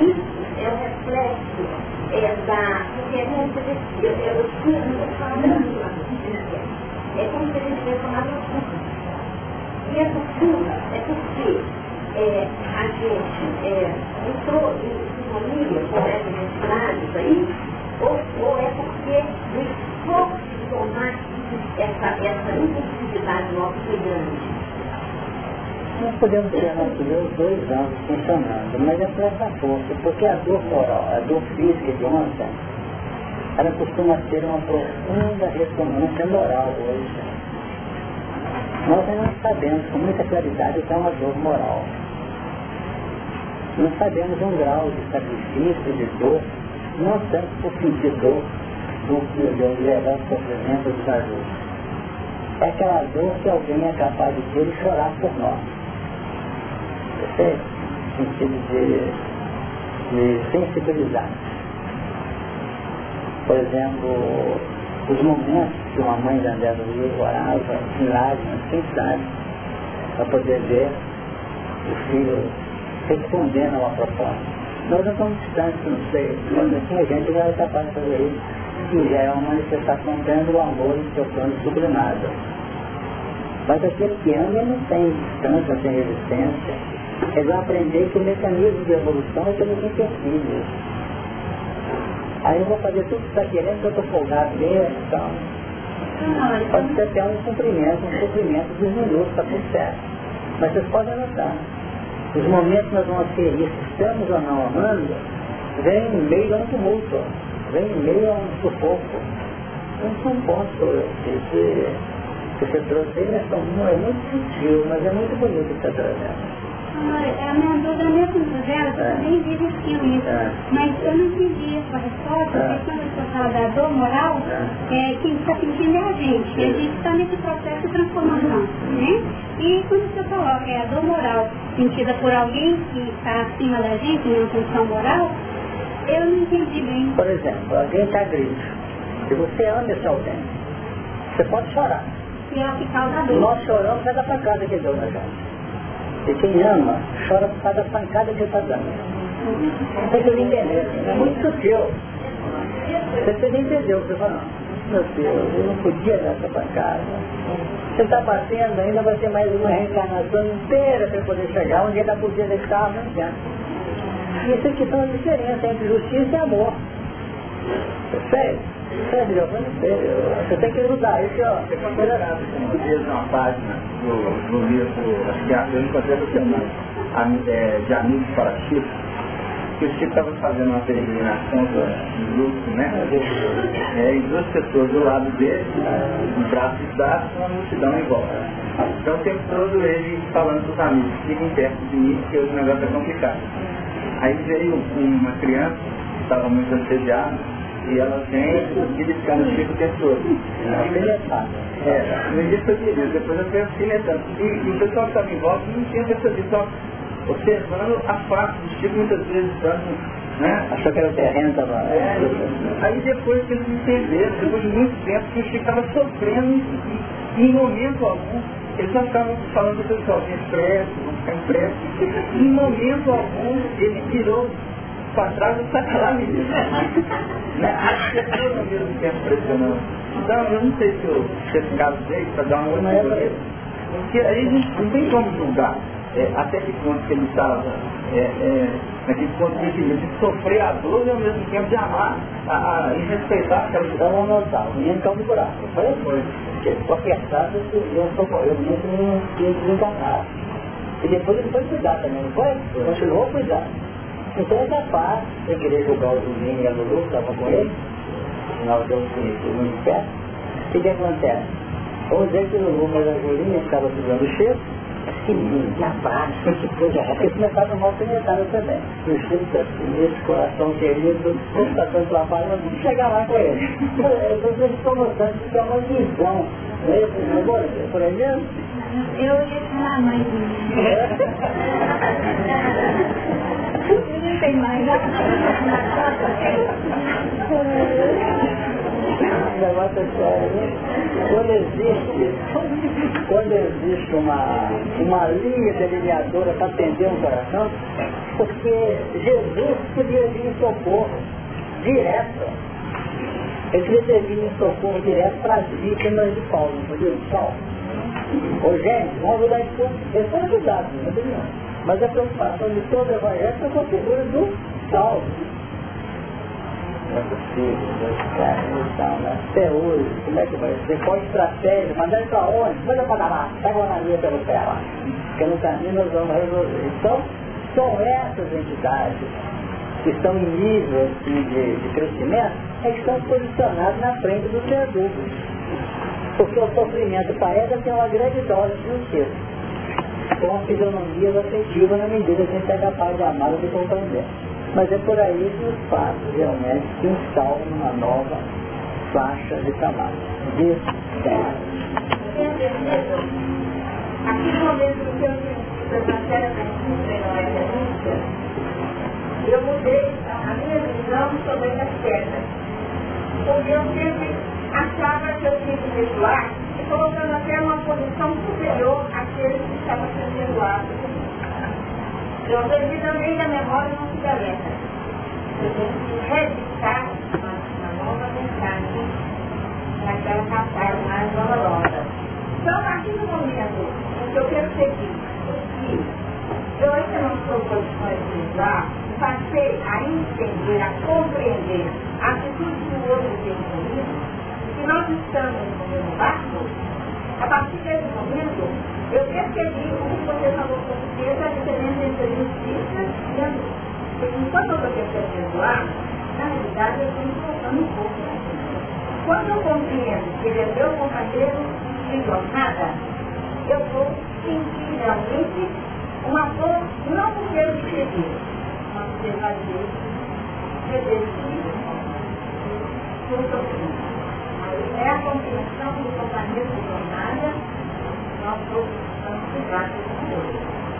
isso é um reflexo é, da. Porque é se a gente. Eu, eu, eu tinha falando lá É como se a gente tivesse tomado uma curva. E essa curva é porque é, a gente é, entrou em sintonia com essas entidades aí, ou, ou é porque o esforço de tomar essa, essa impulsividade nossa foi grande. Nós podemos ter nossos dois anos funcionando, mas é por essa força, porque a dor moral, a dor física de ontem, ela costuma ter uma profunda ressonância moral hoje. Nós não sabemos com muita claridade o que é uma dor moral. Não sabemos um grau de sacrifício, de dor, não tanto por sentir dor, do que de levar o sofrimento dos adultos. É aquela dor que alguém é capaz de ter e chorar por nós. Percebe? No sentido de, de sensibilizar. Por exemplo, os momentos que uma mãe da André do Rio orava em lágrimas, sem sabe, para poder ver o filho respondendo a uma proposta. Nós não estamos distantes, não sei, mas assim gente já é capaz de fazer isso que já é uma manifestação grande do amor em seu plano sublimado. Mas aquele que anda não tem distância, não tem resistência. Eles vão aprender que o mecanismo de evolução é pelos empecilhos. Aí eu vou fazer tudo que está querendo, que eu estou folgado mesmo, então. Pode ser até um cumprimento, um cumprimento dos minutos, está tudo certo. Mas vocês podem anotar. Os momentos que nós vamos ter isso, estamos ou não amando, vem no meio de um tumulto vem em meio a um sufoco. Então, um ponto que, que você trouxe aí, né, é muito sutil, mas é muito bonito que está trazendo. É a minha dúvida, mesmo dela, você é. também existiu isso. É. Mas eu não entendi a sua resposta, é. porque quando você fala da dor moral, é. é quem está sentindo é a gente. A gente está nesse processo de transformação. Né? E quando você coloca é a dor moral sentida por alguém que está acima da gente, em uma função moral, eu não entendi bem. Por exemplo, alguém está grito. Se você ama esse alguém, você pode chorar. E ela dor. Nós choramos por causa da pancada que deu na gente. E quem ama, chora por causa da pancada que está dando. Você tem que entender. É muito sutil. Você precisa entender o que você fala. Meu Deus, eu não podia dar essa pancada. Você está batendo ainda, vai ter mais uma reencarnação inteira para poder chegar onde ele podia deixar, adianta. Isso aqui são a diferença entre justiça e amor. Sério? Sei. Você tem que ajudar. Isso, ó. Você foi melhorado. Uma vez uma página no, no livro, acho que eu encontrei essa semana, é, de amigos para Chico, que o Chico estava fazendo uma peregrinação do grupo, né? É, e duas pessoas do lado dele, um braço dados, uma multidão em volta. Então o tempo todo ele falando para os amigos, fiquem perto de mim, porque o negócio é complicado. Aí veio uma criança, que estava muito assediada, e ela vem beliscando o Chico o tempo todo. É, no início beleza, depois eu fui alfinetando. E, e o pessoal que estava em volta não tinha percebido, só observando a face do Chico muitas vezes dando né? Achou que era o terreno, estava. É, aí depois que eles entenderam, depois de muito tempo, que o Chico estava sofrendo e, em momento algum, eles só estavam falando para o pessoal, vem impresso, vamos ficar impresso. Em momento algum, ele virou para trás e está lá mesmo. né? As pessoas ao mesmo tempo pressionando. Então, eu não sei se eu, se esse caso veio para dar uma outra Porque aí a gente não tem como julgar é, até que ponto que ele estava é, é, naquele ponto de equilíbrio, de sofrer a dor e ao mesmo tempo de amar a, a, e respeitar aquela Então vamos notar, o menino caiu no buraco. Foi? Foi. Porque apertado eu sou eu mesmo tinha desencarnado. E depois ele foi cuidar também, não foi? Continuou a cuidar. Então é capaz de querer julgar o Julinho e a Lulu, que estavam com ele, afinal de uns conhecidos muito perto. O que acontece? Vamos dizer que o Lulu, mas a Julinha ficava segurando o cheiro, que lindo, abraço, que coisa é. Porque começaram mal penetrado também. O Chico, esse coração querido, está tanto trabalho, nós vamos chegar lá com ele. Eu estou mostrando que é uma visão. Não é isso? Por aí mesmo? Eu ia falar mais tem mais é? Quando existe, quando existe uma, uma linha delineadora para atender um coração, porque Jesus podia vir em socorro direto. Ele podia vir em socorro direto para as vítimas de Paulo, não podia? Paulo. Ô gente, vamos ajudar esse povo. Eles são ajudados, não tem Mas a preocupação de todo o evangelho é com a figura do é caras estão né? até hoje, como é que vai ser? Qual estratégia? Mandar ele para onde? Manda para lá, pega uma linha pelo pé lá. Porque no caminho nós vamos resolver. Então, são essas entidades que estão em nível assim, de, de crescimento, é que estão posicionadas na frente do ser adulto. Porque o sofrimento para ela tem uma grande dose de justiça. Com a fisionomia afetiva na medida que a gente é capaz de amar e de compreender. Mas é por aí que os fatos realmente se instalam numa nova faixa de trabalho. De terra. Eu mudei a minha visão sobre as quedas. Porque eu sempre achava que eu tinha que e colocando até uma posição superior àquele que estava sendo perdoado eu aprendi também da memória não se deleta. Eu tenho que reeditar uma, uma nova mensagem naquela passagem mais dolorosa. Então, a partir do momento em que eu percebi que eu ainda não sou condições de usar, passei a entender, a compreender a atitude que o outro tem comigo, nós estamos no barco, a partir desse momento, eu percebi o que você falou com certeza, a diferença entre justiça e a luz. Porque enquanto eu estou percebendo lá, na realidade eu estou me colocando um pouco. Quando eu compreendo que ele é meu companheiro de jornada, eu vou sentir realmente uma dor, não porque eu escrevi, mas porque vai ver, revertir o sofrimento. É a compreensão do companheiro de jornada nós todos estamos ligados com Deus.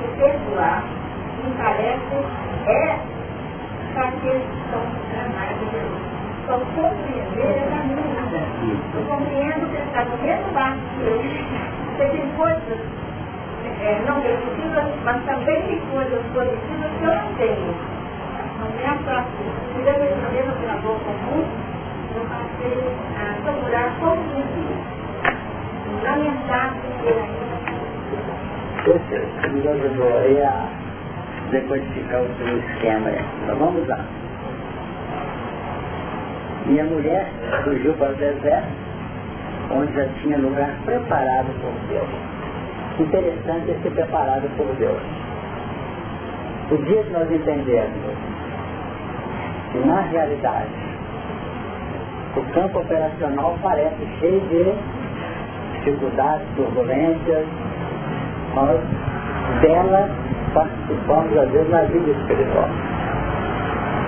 E perdoar me parece é para aqueles que são mais de Jesus. Então, compreender é da minha. Eu compreendo que está no mesmo barco que eu. Você tem coisas é, não positivas, mas também tem coisas positivas que eu não tenho. Não é fácil. E da mesma maneira, pela boa comum, eu passei a procurar compreender lamentável Você nos ajudou aí a decodificar o seu esquema. Então vamos lá. Minha mulher fugiu para o deserto, onde já tinha lugar preparado por Deus. Interessante ser preparado por Deus. O dia que nós entendemos que na realidade o campo operacional parece cheio de dificuldades, turbulências, nós dela participamos às vezes na vida espiritual.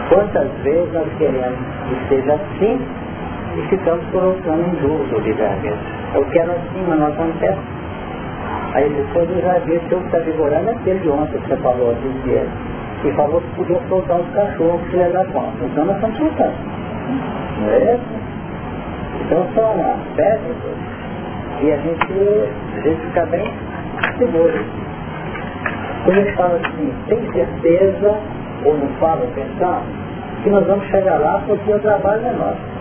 Quantas vezes nós queremos que seja assim e ficamos colocando em dúvida o. Eu quero assim, mas nós queremos. Aí depois eu já vi que o que está vigorando é aquele de ontem que você falou de ele. E falou que podia soltar os cachorros que dar conta. Então nós estamos soltando. Não é isso? Então são aspectos e a gente, a gente fica bem seguro. Quando gente fala assim, tem certeza, ou não fala pensando, que nós vamos chegar lá porque o trabalho é nosso.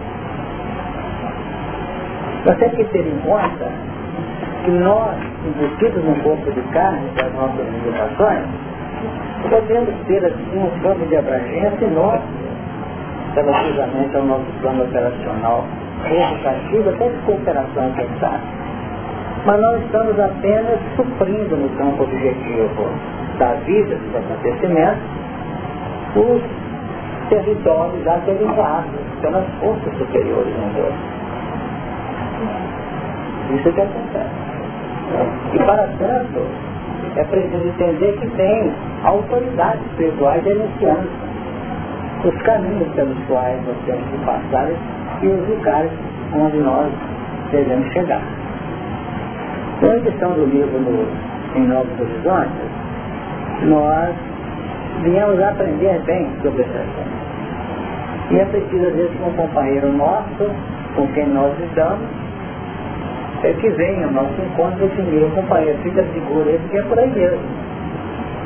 Nós temos que ter em conta que nós, embutidos num corpo de carne das nossas limitações, podemos ter assim um campo de abrangência enorme relativamente ao nosso plano operacional, educativo, até de cooperação pensar. Mas nós estamos apenas suprindo no campo objetivo da vida, dos acontecimentos, os territórios já delineados pelas forças superiores no mundo. Isso é que acontece. E para tanto, é preciso entender que tem autoridades espirituais denunciando os caminhos pelos quais nós temos que passar e os lugares onde nós devemos chegar. Na edição do livro no, em Novos Horizontes, nós viemos aprender bem sobre esse assunto. E é preciso, às vezes, que um companheiro nosso, com quem nós lidamos, é que venha ao nosso encontro esse meu companheiro, fica seguro, ele que é por aí mesmo.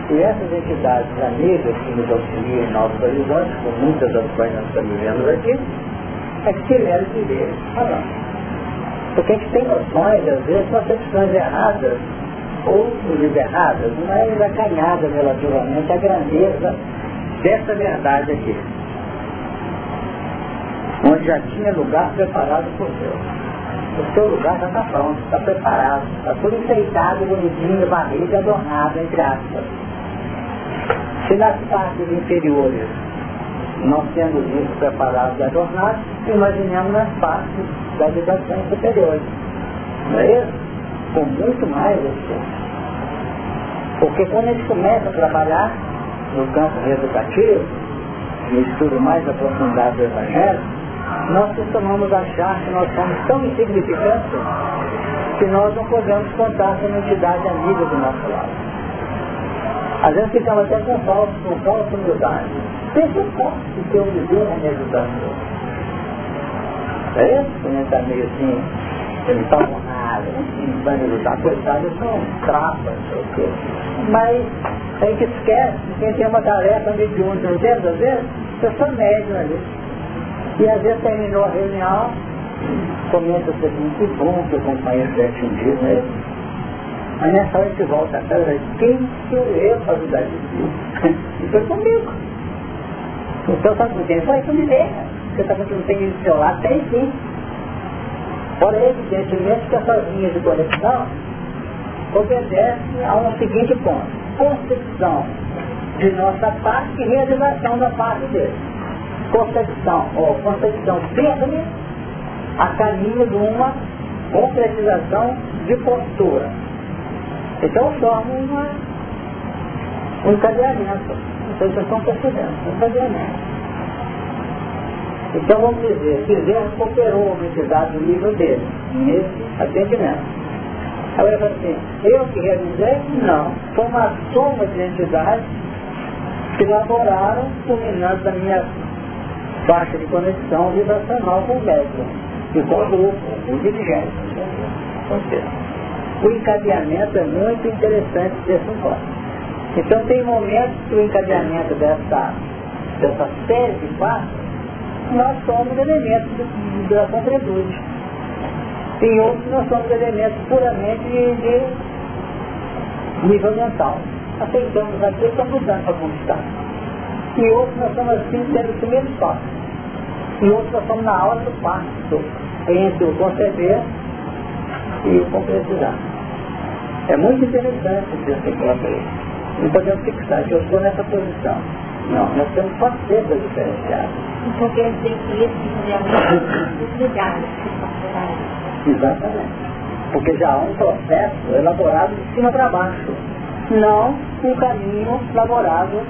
E essas entidades amigas que nos auxiliam em Novos Horizontes, com muitas das quais nós estamos vivendo aqui, é que tiveram que ver falando. Porque a gente tem noções, às vezes, concepções erradas ou erradas, mas acanhadas relativamente à grandeza dessa verdade aqui. Onde já tinha lugar preparado por Deus. O seu lugar já está pronto, está preparado, está tudo enfeitado, bonitinho, barriga adornado, entre aspas. Se nas partes inferiores nós temos isso preparado e adornado, imaginemos nas partes das vibrações superiores. Não é isso? Com muito mais assim. Porque quando a gente começa a trabalhar no campo educativo, no estudo mais aprofundado do Evangelho, nós costumamos achar que nós somos tão insignificantes que nós não podemos contar com uma entidade amiga do nosso lado. Às vezes ficamos até com falsa, com falsa humildade. Pensa pouco que teu viver é me ajudando. É isso? Gente está meio assim, ele está honrado, assim, vai me ajudar, coitado, eu sou um trapa, não sei o quê. Mas a gente esquece quem tem uma tarefa mediúnica, não tem? Às vezes, eu sou médium ali. E às vezes terminou a reunião, comenta assim, que bom que o companheiro tivesse atingido, né? Mas nessa hora que volta a quem sou eu para ajudar isso? E foi comigo. Então sabe com quem foi? Comigo. Você está falando que não tem do seu lado? Tem sim. Ora, evidentemente que essas linhas de conexão obedecem a um seguinte ponto. Concepção de nossa parte e realização da parte dele concepção, ou concepção firme a caminho de uma concretização de postura. Então forma uma, um encadeamento. Sei se estão percebendo, um encadeamento. Então vamos dizer, Deus cooperou uma entidade do nível dele, nesse atendimento. Agora assim, eu que realizei? Não. Foi uma soma de entidades que elaboraram, culminando a minha faixa de conexão vibracional com o médium e com o grupo, com o dirigente. O encadeamento é muito interessante desse ponto. Então tem momentos que o encadeamento dessa, dessa série de passos, nós somos elementos da concretude. Em outros nós somos elementos puramente de, de nível mental. Aceitamos aquilo e estamos mudando para conquistar. E outros nós somos assim, tendo os primeiros passos e outros nós estamos na hora do passo entre o conceber e o concretizar. É muito interessante esse encontro aí. Não podemos fixar que eu estou nessa posição. Não, nós temos facetas diferenciadas. Então quer dizer que esse realmente lugares Exatamente. Porque já há um processo elaborado de cima para baixo, não um caminho elaborado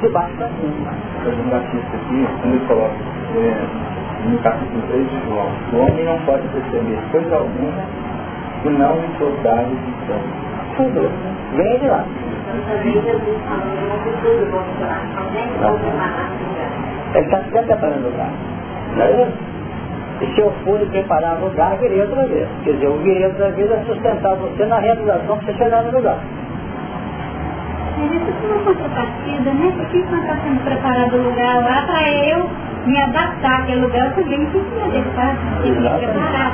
de baixo para cima. O Batista aqui, quando ele coloca é, no capítulo 3 de João, o homem não pode perceber coisa alguma que não soldado de sangue. Tudo. Vem de lá. Ele está sempre preparando lugar. Não é isso? E se eu for preparar lugar, virei outra vez. Quer dizer, eu virei outra vez a sustentar você na realização para você chegar no lugar. Mas isso é uma contrapartida, né? Porque quando está sendo preparado o lugar lá para eu me adaptar àquele lugar, eu também me adaptar, tenho que me preparar.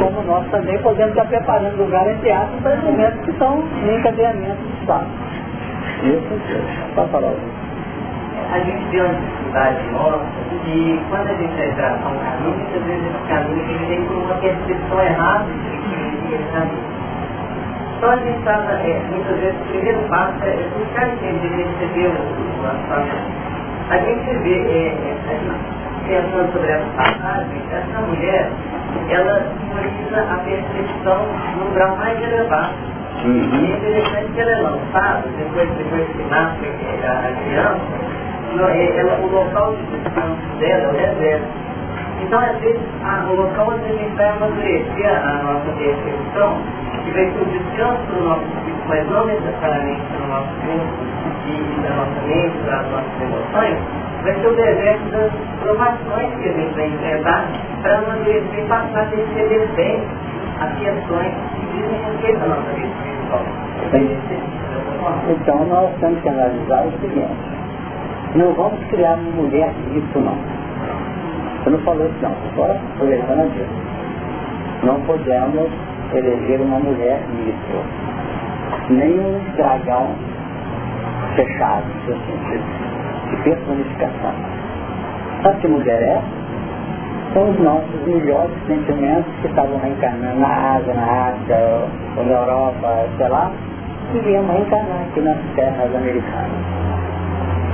Como nós também podemos estar preparando lugar entre aspas para momentos que estão em encadeamento de estado. Isso, pode falar. A gente tem uma dificuldade nossa e quando a gente vai traçar um caminho, muitas vezes esse caminho ele vem por uma percepção errada de que esse caminho. Então a gente estava, é, muitas vezes, o primeiro passo é buscar entender, receber o lançamento. A gente vê, é, é, a pensando sobre essa passagem, essa mulher, ela simboliza a percepção num grau mais elevado. Uhum. E é interessante que ela é lançada, depois, depois que nasce a criança, ela, o local de descanso dela é o deserto. Então, às vezes, a, o local onde a gente vai amadurecer a nossa percepção que vai ser o descanso do nosso espírito, mas não necessariamente para o nosso corpo e da nossa mente, para as nossas emoções, vai ser o deserto das provações que a gente vai enfrentar para amadurecer e passar a perceber bem as questões que dizem respeito à nossa vida espiritual. Então nós temos que analisar o seguinte, não vamos criar uma mulher disso não. Eu não falei isso não, só aproveitando a Deus. Não podemos eleger uma mulher nisso. Nem um dragão fechado, no seu sentido, de personificação. Sabe que mulher é? São os nossos melhores sentimentos que estavam reencarnando na Ásia, na África, ou na Europa, sei lá, e viemos reencarnar aqui nas terras americanas.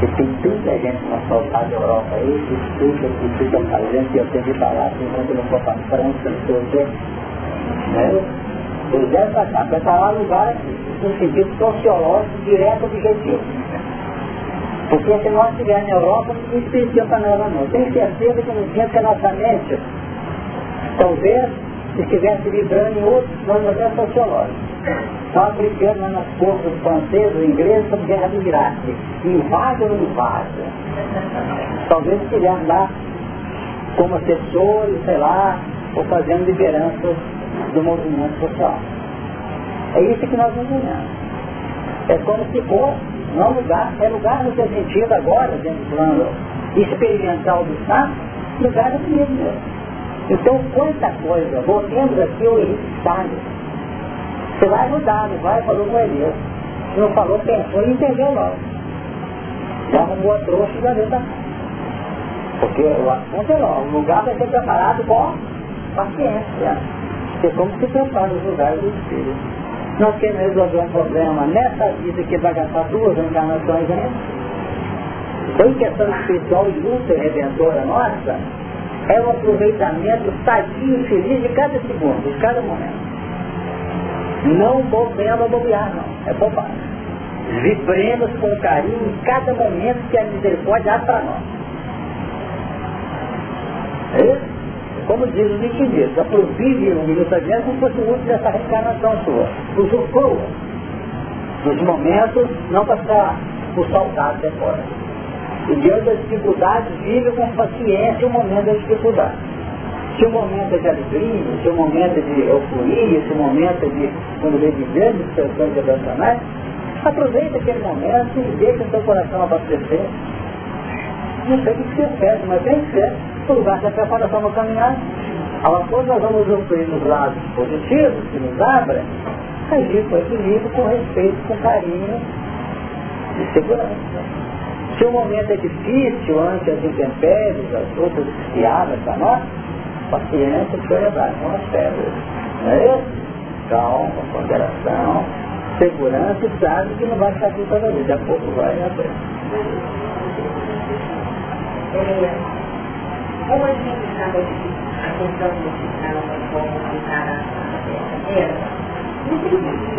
E tem tanta gente na soltada da Europa aí, que estuda, que fica fazendo, que eu tenho que falar, que enquanto eu não for para a França, não sei o quê, né? Eles devem passar, preparar lugar no sentido sociológico, direto, objetivo. Porque se nós estivermos na Europa, não existe para nós não. Tenho certeza que no tempo que a nossa mente, talvez, estivesse vibrando em outros planos até sociológicos. Brigando lá nas forças francesas, ingleses, sobre guerra do Iraque. Invade ou não invade? Talvez estivesse lá como assessores, sei lá, ou fazendo liderança do movimento social. É isso que nós entendemos. É como se fosse, não lugar, é lugar no seu sentido agora, dentro do plano experimental do Estado, lugar do mesmo. Então, quanta coisa, voltemos aqui o Henrique Salles. Você vai mudar, não vai, falou com ele. Não falou, pensou e entendeu logo. Já arrumou a trouxa já cá. Porque o assunto é logo, o lugar vai ser preparado com paciência. Porque como se prepara os lugares do Espírito. Nós queremos resolver um problema nessa vida que vai gastar duas encarnações. Então, em questão espiritual e luta redentora nossa, é o aproveitamento sadio feliz de cada segundo, de cada momento. Não bobemos a bobear, não. É bobagem. Vibremos com carinho em cada momento que a misericórdia dá para nós. É como diz os entendidos, aprovive o minuto adiante como fosse o último dessa reencarnação sua. Usufrua nos momentos, não para ficar por saudade depois. E diante das dificuldades, vive com paciência o momento da dificuldade. Se o momento é de alegria, se o momento é de euforia, se o momento é de, quando vem de grandes situações emocionais, aproveita aquele momento e deixa seu coração abastecer. Não sei o que você fez, mas tem que ser o lugar da preparação no caminhar. Agora, quando nós vamos usufruir dos lados positivos que nos abrem, agir com equilíbrio, com respeito, com carinho e segurança. Se o momento é difícil, ante as intempéries, as outras piadas para nós, paciência, levar com as pedras. Não é isso? Calma, ponderação, segurança e sabe que não vai ficar aqui toda vez. Daqui a pouco vai abrir. é, como a gente estava tentando modificar uma forma de encarar a terra, não entendi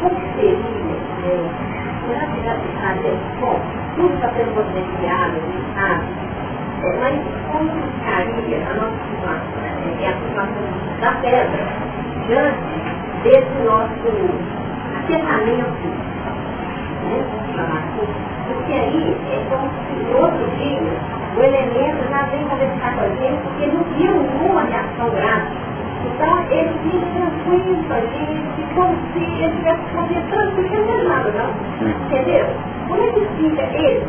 como seria, bom, tudo está sendo providenciado, sabe? Mas como ficaria a nossa situação, né, é a situação da pedra, diante desse nosso aquecimento, né, porque aí é como se no outro dia o elemento já vem conversar com a gente porque não viu nenhuma reação grave. Então, ele vinha tranquilo com a gente, como se ele estivesse conversando, porque não é nada, não. Entendeu? Como é que fica ele?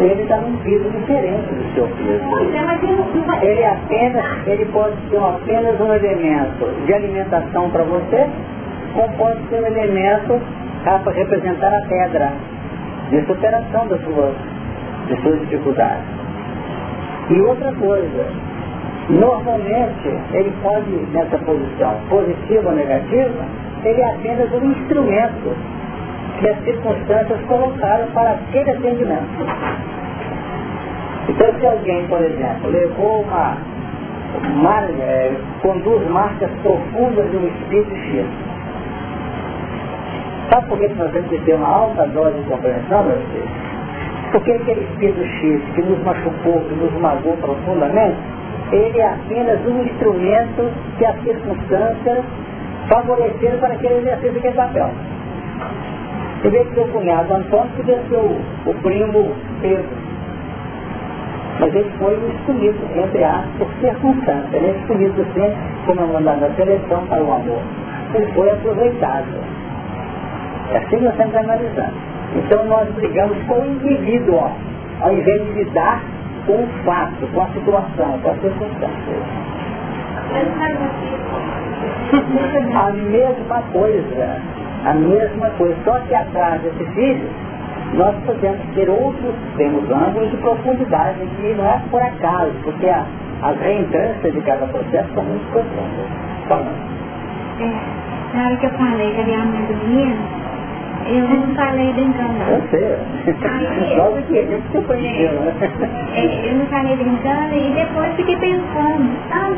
Ele está num piso diferente do seu piso. Pois é, mas ele não vai... Ele apenas, ele pode ser apenas um elemento de alimentação para você, como pode ser um elemento para representar a pedra de superação das suas de suas dificuldades. E outra coisa, normalmente ele pode, nessa posição positiva ou negativa, ele é apenas um instrumento que as circunstâncias colocaram para aquele atendimento. Então se alguém, por exemplo, levou uma, mar, é, conduz marcas profundas de um espírito X. Sabe por que nós temos que ter uma alta dose de compreensão, meus filhos? Porque aquele espírito X que nos machucou, que nos magoou profundamente, ele é apenas um instrumento que as circunstâncias favoreceram para que ele exercesse aquele papel. Você vê que seu cunhado Antônio podia ser o, o primo Pedro. Mas ele foi o escolhido, entre aspas, por circunstância. Ele é escolhido assim, como é mandado na seleção para o amor. Ele foi aproveitado. É assim que nós estamos analisando. Então nós brigamos com o indivíduo, ó, ao invés de lidar com o fato, com a situação, com a circunstância. a mesma coisa, a mesma coisa, só que atrás desse filho, nós podemos ter outros, temos ângulos de profundidade que não é por acaso, porque a, as reentrâncias de cada processo são muito profundas. Falando. É, na hora que eu falei da minha mãe do menino, eu não falei brincando. Eu sei. Logo que ele você conheceu, né? É, eu não falei brincando e depois fiquei pensando, sabe?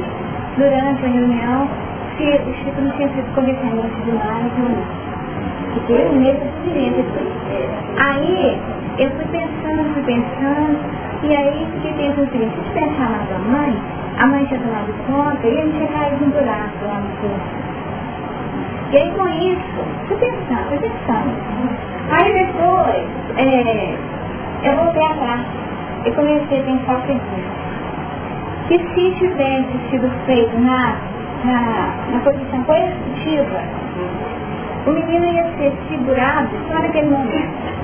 Durante a reunião, se o Chico não tinha sido condescendente demais ou não. Fiquei com medo depois. Aí, eu fui pensando, fui pensando, e aí fiquei pensando o seguinte, se pensar na sua mãe, a mãe tinha tomado conta, e ele tinha caído no buraco lá no corpo. E aí com isso, fui pensando, fui pensando. Aí depois, é, eu voltei atrás e comecei a pensar o seguinte, que se tivesse sido feito na, na, na posição coercitiva, o menino ia ser segurado só naquele momento.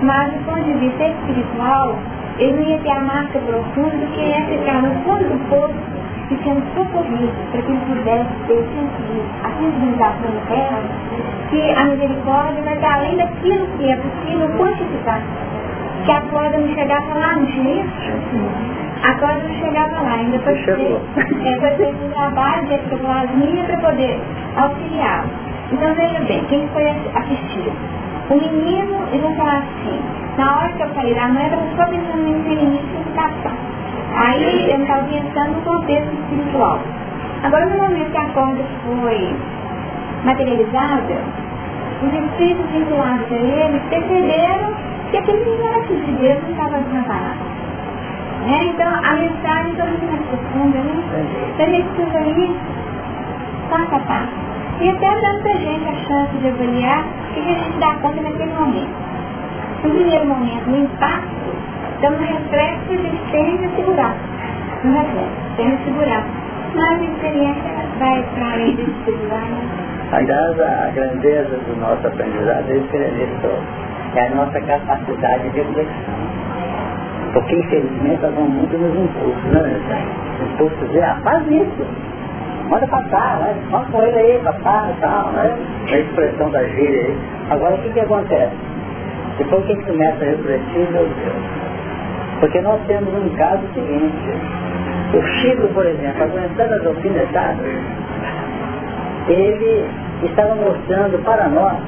Mas do ponto de vista espiritual, ele não ia ter a marca profunda que ia ficar no fundo do poço e sendo socorrido para que ele pudesse ter sentido a sensibilização terra, que a misericórdia vai estar além daquilo que é possível quantificar. Que a corda não chegava lá no chinês, a corda não chegava lá, ainda foi ter, é, um trabalho de ectoplasmia para poder auxiliar. Então veja bem, quem foi assistir? O menino, e vou falar assim, na hora que eu falei da mãe, eu só pensando em identificação. Aí eu estava pensando no contexto espiritual. Agora, no momento que a corda foi materializada, os espíritos vinculados a ele perceberam que aquele milagre de Deus não estava desamparado. Né? Então, a mensagem é muito mais profunda, né? Então, a gente precisa ir passo a passo. E até dando para a gente a chance de avaliar o que a gente dá conta naquele momento. No primeiro momento, no impacto, então, no reflexo, a gente tem que segurar. No reflexo, tem que segurar. Mas a experiência vai para além de segurar, né? Aliás, a grandeza do nosso aprendizado é isso, é a nossa capacidade de reflexão. Porque, infelizmente, nós vamos muito nos impulsos, né? Impulsos de, ah, faz isso. Manda passar, né? Vamos com ele aí, passar e tal, né? A expressão da gíria aí. Agora, o que que acontece? Depois que a gente começa a refletir, meu Deus, porque nós temos um caso seguinte. O Chico, por exemplo, aguentando as alfinetadas, ele estava mostrando para nós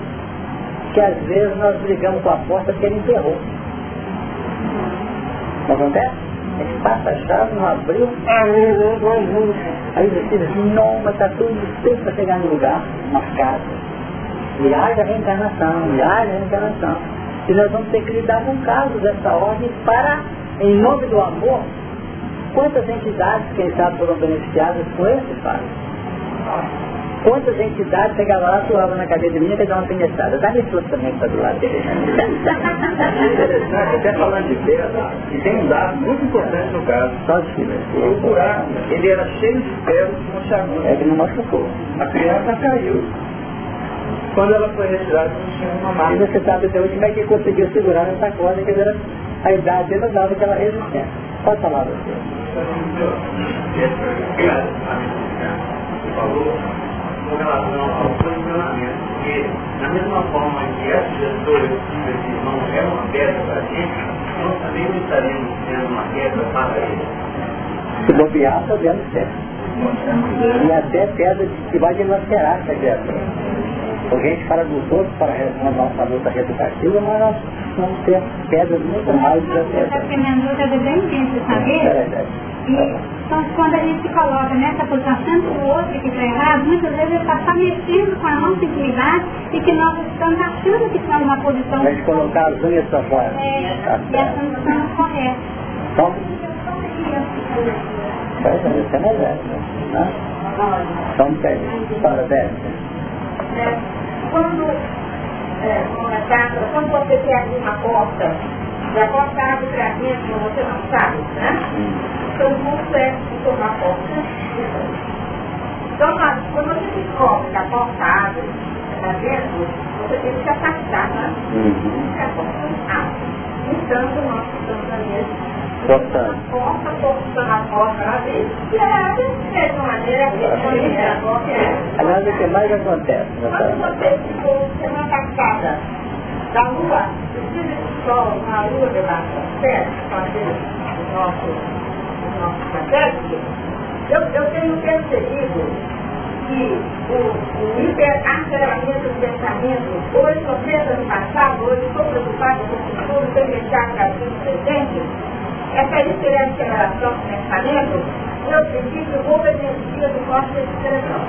que às vezes nós brigamos com a porta que ele enterrou. Não acontece? Gente passa a chave, não abriu. Aí você diz não, mas está tudo feito para chegar no lugar marcado. E haja reencarnação, e haja reencarnação. E nós vamos ter que lidar com casos dessa ordem para, em nome do amor, quantas entidades, quem sabe, foram beneficiadas com esse fato. Quantas entidades chegavam lá, suavam na cadeia de mim e dar uma penetrada. Dá-me suas também para do lado dele. Interessante, até falando de pedra, e tem um dado muito importante no caso. Só de filho. O buraco, ele era cheio de pedras no charuto. É que não machucou. A criança caiu. Quando ela foi retirada, não tinha uma E marca. você sabe até hoje como é que conseguiu segurar essa corda, que era a idade dele dava aquela resistência. Pode falar você. Você falou com relação ao funcionamento, porque da mesma forma que essa gestora de irmão é uma pedra para a gente, nós também estaremos sendo uma pedra para ele. Se bobear, podemos ser. E até pedra que vai dilacerar essa criatura. Porque a gente fala dos outros para a nossa luta reeducativa, mas nós vamos ter pedras muito mais Está desafiadoras. querendo é bem difícil É saber. verdade. E, então, quando a gente se coloca nessa posição, tanto o outro que está errado, muitas vezes ele está só mexendo com a nossa intimidade e que nós estamos achando que estamos numa posição A gente colocar as unhas para fora. é, Tá e essa não está correta. Então, Pois é, isso é verdade. Né? Então, pede. Fala, Beth. Né? Quando, é, uma casa, quando você quer abrir uma porta, e a porta abre para dentro, você não sabe, né? Então, não consegue tomar a porta. Então, quando você descobre que a porta abre para dentro, você tem que se afastar, né? Uhum. A porta abre. Então, nós estamos ali Portanto, porta, forçando a porta a abrir, ela abre de mesma maneira que foi a porta é. aliás, o que mais acontece semana passada da lua, precisa de sol, uma lua das pedras, fazer o nosso, o nosso satélite, eu, eu tenho percebido que o, o hiperaceleramento do pensamento, hoje estou presa no passado, hoje estou preocupada com o futuro, deixar para o presente, essa hiperaceleração do pensamento, eu preciso vou energia do córtex cerebral.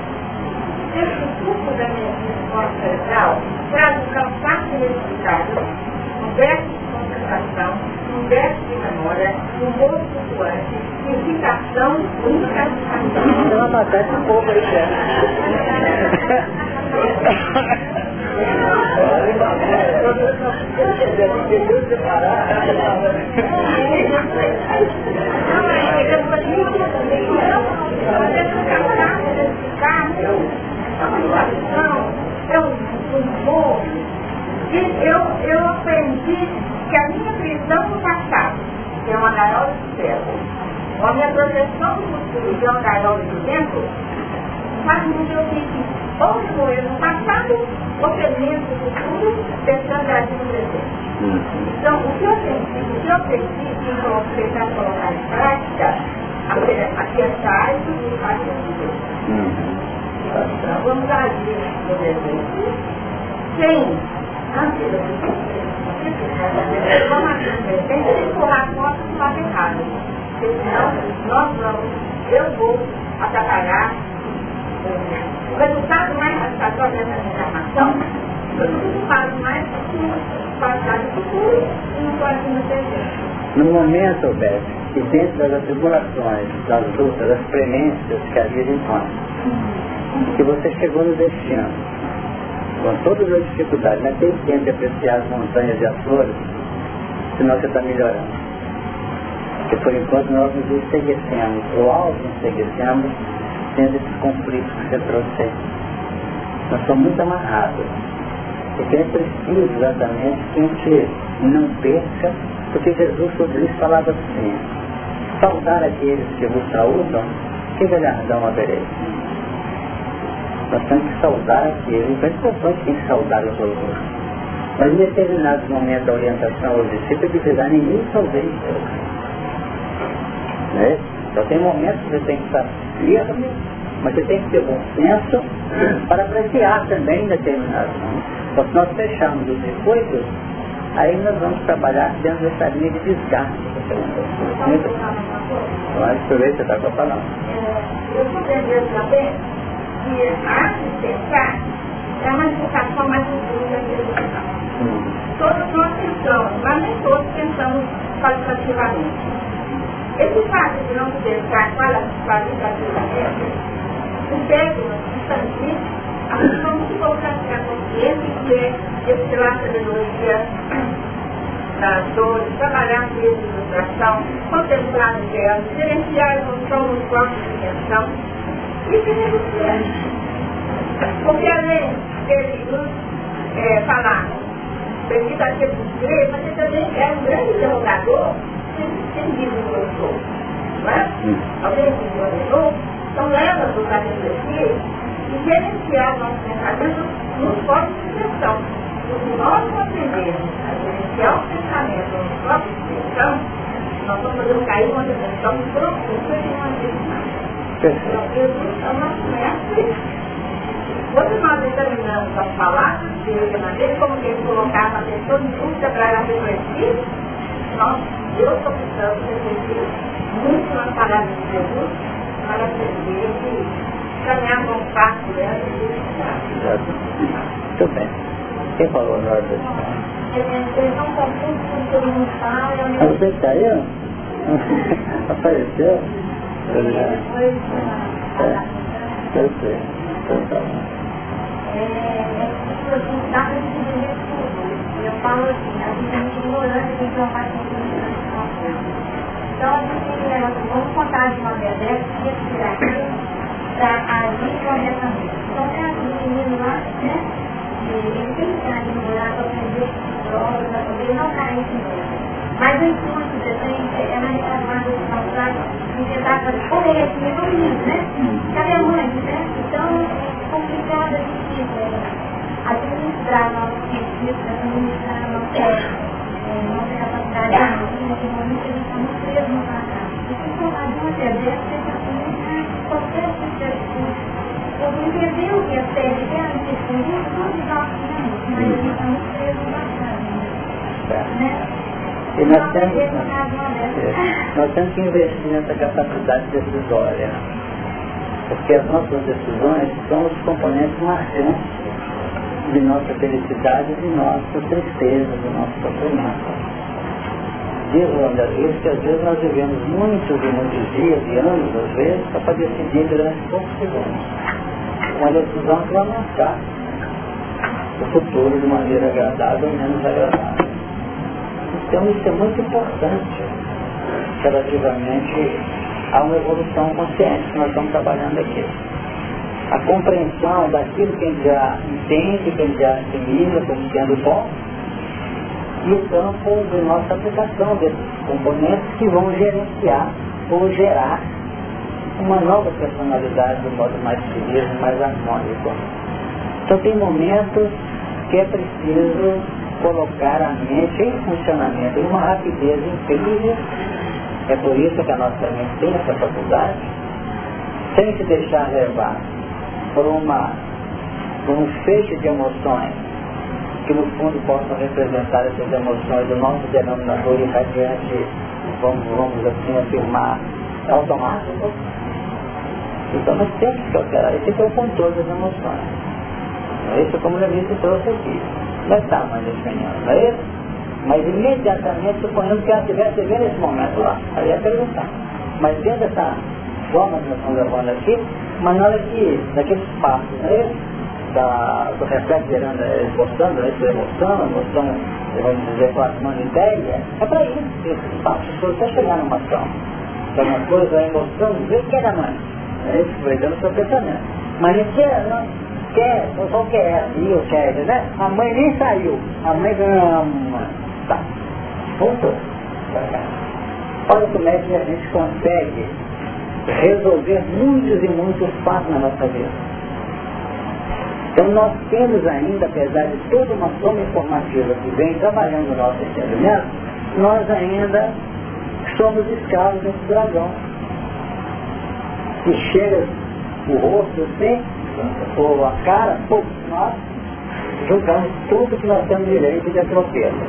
Esse fluxo da energia do córtex cerebral traz um cansaço inexplicável, um déficit de concentração, um déficit de memória, um humor flutuante, irritação, insatisfação. Então, acontece um pouco aí, né? Eu, eu aprendi que a minha prisão no passado, que é uma gaiola de ferro, ou a minha projeção no futuro, que é uma gaiola de tempo, faz com que eu fique ou de morrer no passado, ou feliz no futuro, pensando agir no presente. Então, o que eu senti, o que eu eu tentar colocar em prática, é tarde e faz sentido. Então, vamos agir no presente, sem, presente, sem empurrar a porta do lado errado. Senão, nós vamos, eu vou atrapalhar o resultado mais satisfatório dessa reclamação, eu não falo mais passado e futuro e não pode no presente. No momento, Beth, que dentro das atribulações, das lutas, das premências que a vida impõe, que você chegou no destino, com todas as dificuldades, não tem tempo de apreciar as montanhas e as flores, senão você está melhorando. Porque por enquanto nós nos enseguecemos, ou algo enseguecemos, tendo esses conflitos que você trouxe. Nós somos muito amarrados. Porque é preciso exatamente que a gente não perca, porque Jesus sobre isso falava assim, saudar aqueles que vos saúdam, que galardão havereis. Nós temos que saudar então é importante que a gente saudar os outros. Mas em determinados momentos da orientação aos discípulos, diz, ah, ninguém saudei né? Então tem momentos que você tem que estar firme, mas você tem que ter bom senso para apreciar também determinados momentos. Então se nós fecharmos os circuitos, Aí nós vamos trabalhar dentro dessa linha de desgaste. Mas aproveita, está com a palavra. Eu a arte de pensar é a manifestação mais profunda da educação. Todos nós pensamos, mas nem todos pensamos qualitativamente. Esse fato de não pensar qualitativamente impede de expandir a função da consciência, que é estimular a sabedoria das dores, trabalhar com de ilustração, contemplar o céu, gerenciar a evolução nos corpos de intenção e se reduzir. Porque além dele nos é, falar aquele que crê, mas ele também é um grande interrogador sem diz o eu sou. Não é? Alguém que me ordenou, então leva-nos a refletir e gerenciar nossos pensamentos nos corpos de intenção. Se nós aprendermos a gerenciar o pensamento nos corpos de intenção, nós vamos fazer cair uma dimensão profunda de uma vez Então, Jesus é uma mestre quando nós examinamos as palavras dele, a maneira como ele colocava a pessoa em dúvida para ela refletir, nós, eu estou precisando refletir muito nas palavras de Jesus para aprender e caminhar com o passo dela e Muito bem. Quem falou na hora desse Eles não confundem com todo mundo fala. Você está aí? Apareceu? Depois, É, eu sei. Então tá bom é, dá para entender tudo. Eu falo assim, a gente é muito ignorante, a gente não faz muito Então a gente tem que negócio, vamos contar de uma vez dessa, respirar aqui, para agir corretamente. Então tem aquele menino lá, né? Ele tem que estar ignorado para aprender drogas, para poder não cair em novo. Mas o intuito que você tem é na reclamada de e tentar fazer corretinho no menino, né? Cadê a mãe, né? Então, é complicado a gente administrar nosso sentido, administrar nossa, é, nossa capacidade de agir, naquele momento a gente está muito preso no passado. E se for fazer uma TDF, você está começando qualquer sucesso. Eu entender o que a série quer anteceder todos os nossos mas a gente está muito preso no passado. Né? E nós temos, nós temos que investir nessa capacidade decisória. Porque as nossas decisões são os componentes marcantes de nossa felicidade, de nossa tristeza, de nosso sofrimento. Diz o Andalista que às vezes nós vivemos muitos e muitos dias e anos, às vezes, para decidir durante poucos segundos. Uma decisão que vai marcar o futuro de maneira agradável ou menos agradável. Então isso é muito importante. Relativamente a uma evolução consciente. Que nós estamos trabalhando aqui. A compreensão daquilo que a gente já entende, que a gente já assimila como sendo bom, e o campo de nossa aplicação desses componentes que vão gerenciar ou gerar uma nova personalidade do modo mais feliz, mais harmônico. Então tem momentos que é preciso colocar a mente em funcionamento em uma rapidez incrível. É por isso que a nossa mente tem essa faculdade, sem se deixar levar por, uma, por um feixe de emoções que no fundo possam representar essas emoções do nosso denominador irradiante, vamos, vamos assim afirmar, automático. Então nós temos que operar, esse é o controle das emoções. É isso como o Levício trouxe aqui. Não é está mais não é isso? Mas imediatamente suponhamos que ela estivesse vendo esse momento lá. Aí é perguntar. Mas dentro dessa forma que nós estamos levando aqui, mas na hora que, naquele espaço, né, da, do reflexo gerando emoção, né, emoção, a emoção, vamos dizer, plasmando ideia, é para isso esse espaço, todo até chegar numa ação. Então uma coisa, a emoção, vê que era mãe. É isso que vai dando seu pensamento. Mas não quer, quer, só quer ir ou quer, né? A mãe nem saiu. A mãe ama. Tá. Voltou. Olha como é que a gente consegue resolver muitos e muitos fatos na nossa vida. Então nós temos ainda, apesar de toda uma soma informativa que vem trabalhando o nosso entendimento, nós ainda somos escravos desse dragão. Que chega o rosto assim, ou a cara, nós julgamos tudo que nós temos direito de atropelo.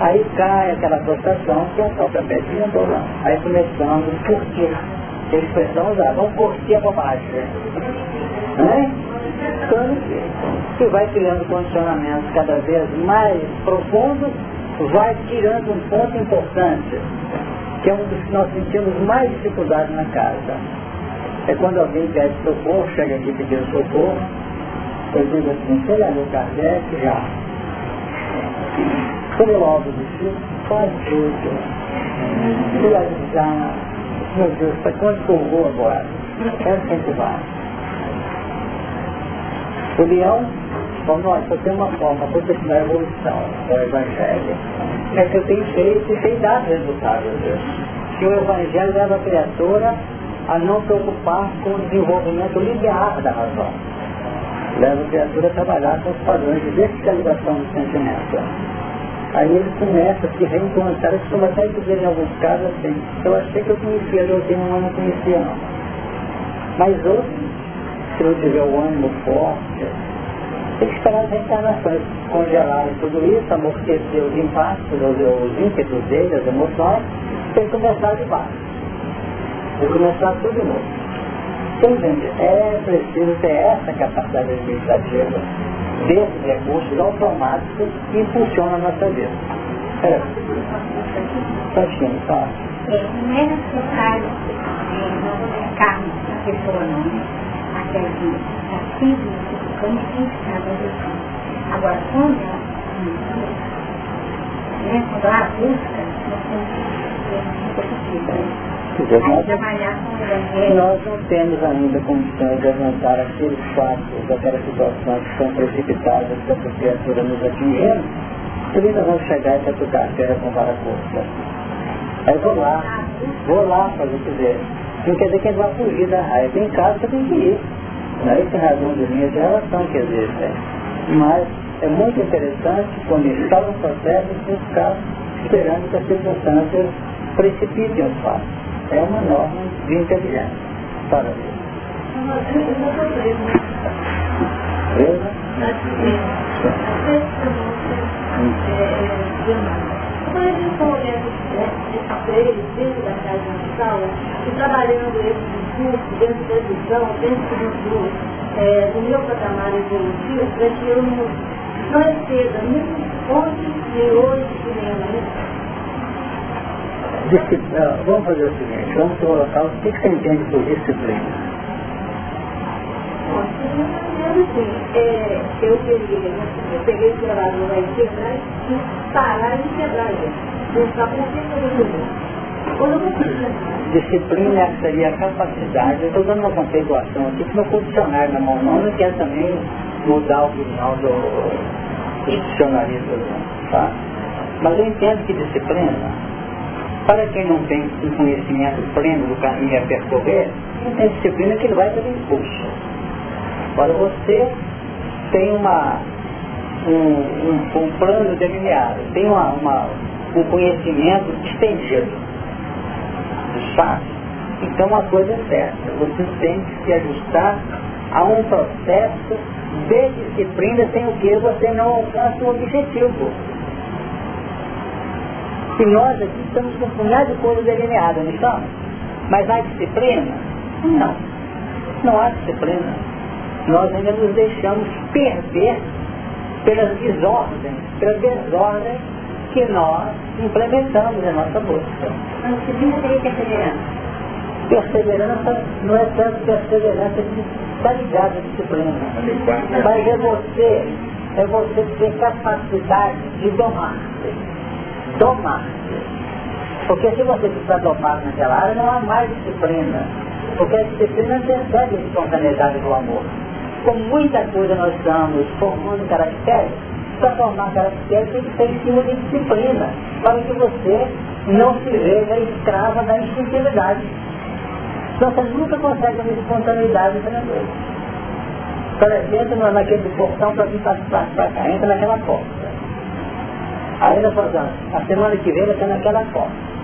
Aí cai aquela frustração que é a própria pedrinha lá. Aí começamos a curtir. A expressão usada, vamos curtir a bobagem. Né? que vai criando condicionamentos cada vez mais profundos, vai tirando um ponto importante, que é um dos que nós sentimos mais dificuldade na casa. É quando alguém pede socorro, chega aqui pedindo socorro, eu digo assim, você já leu Kardec? Já. Eu logo disse, faz tudo. Você já, meu Deus, para quando que eu vou agora? Quero que a gente vai. O leão, como nós só tem uma forma, porque a evolução do Evangelho, é que eu tenho feito e tem dado resultados. Que o Evangelho leva a criatura a não preocupar com o desenvolvimento linear da razão. Leva a criatura a trabalhar com os padrões de verticalização do sentimento. Aí ele começa a se reencontrar, isso vai até dizer em alguns casos assim, eu achei que eu conhecia, eu tenho um não conhecia não. Mas outros se não tiver o ânimo forte, tem que esperar as reencarnações congelarem tudo isso, amortecer os impactos, os, os ímpetos dele, as emoções, tem que começar de baixo. Que começar tudo novo. Então, gente, é preciso ter essa capacidade administrativa desses recursos automáticos que funcionam na nossa vida. É. Praticamente, tá. É, não é necessário é, não carne da pessoa, não aquela que está sempre ficando tem que estar educando. Agora, quando ela né, quando ela busca, nós temos que ter um nós não temos ainda condições de avançar aqueles fatos, aquelas situações que são precipitadas para a criatura nos atingindo, por nós vamos chegar e tocar a terra com vara curta. Aí vou lá, vou lá fazer o que quiser. Não quer dizer que ele vai fugir da raiva. Em casa você tem que ir. Não é essa razão de linha de relação que existe. Mas é muito interessante começar um processo e ficar esperando que as circunstâncias precipitem os fatos. É uma norma de inteligência. Parabéns. Presa? Quando a gente está olhando esses três dentro da casa natal e trabalhando esse discurso dentro da visão, dentro do, é, do meu patamar evolutivo, para que eu não, não exceda nem ontem, nem hoje, nem amanhã. Disciplina, vamos fazer o seguinte, vamos colocar o que você entende por disciplina. Assim, é, eu peguei, eu peguei o gravador aí quebrar e parar e quebrar ele. Disciplina seria a capacidade, eu estou dando uma conceituação aqui que meu funcionário na mão não, quer também mudar a opinião do, do dicionarista, tá? Mas eu entendo que disciplina, para quem não tem um conhecimento pleno do caminho a percorrer, não tem disciplina que ele vai ter impulso. Agora você tem uma, um, um, um plano delineado, tem uma, uma o conhecimento estendido fatos. Então a coisa é certa, você tem que se ajustar a um processo de disciplina sem o que você não alcança o objetivo. E nós aqui estamos com um punhado de coisas delineadas, não estamos? Mas há disciplina? Não. Não há disciplina. Nós ainda nos deixamos perder pelas desordens, pelas desordens que nós implementamos na nossa busca. Mas disciplina seria perseverança. Perseverança não é tanto perseverança que está ligada à disciplina. Mas é você, é você ter capacidade de domar-se. Domar-se. Porque se você ficar domado naquela área, não há mais disciplina. Porque a disciplina antecede a espontaneidade do amor. Com muita coisa nós estamos formando caracteres para formar caracteres tem que ser em cima de disciplina, para que você não se veja escrava da instintividade. Então você nunca consegue uma espontaneidade treinadora. Por exemplo, naquele portão para vir para cá, entra naquela porta. Aí ela fala, a semana que vem ela está naquela porta.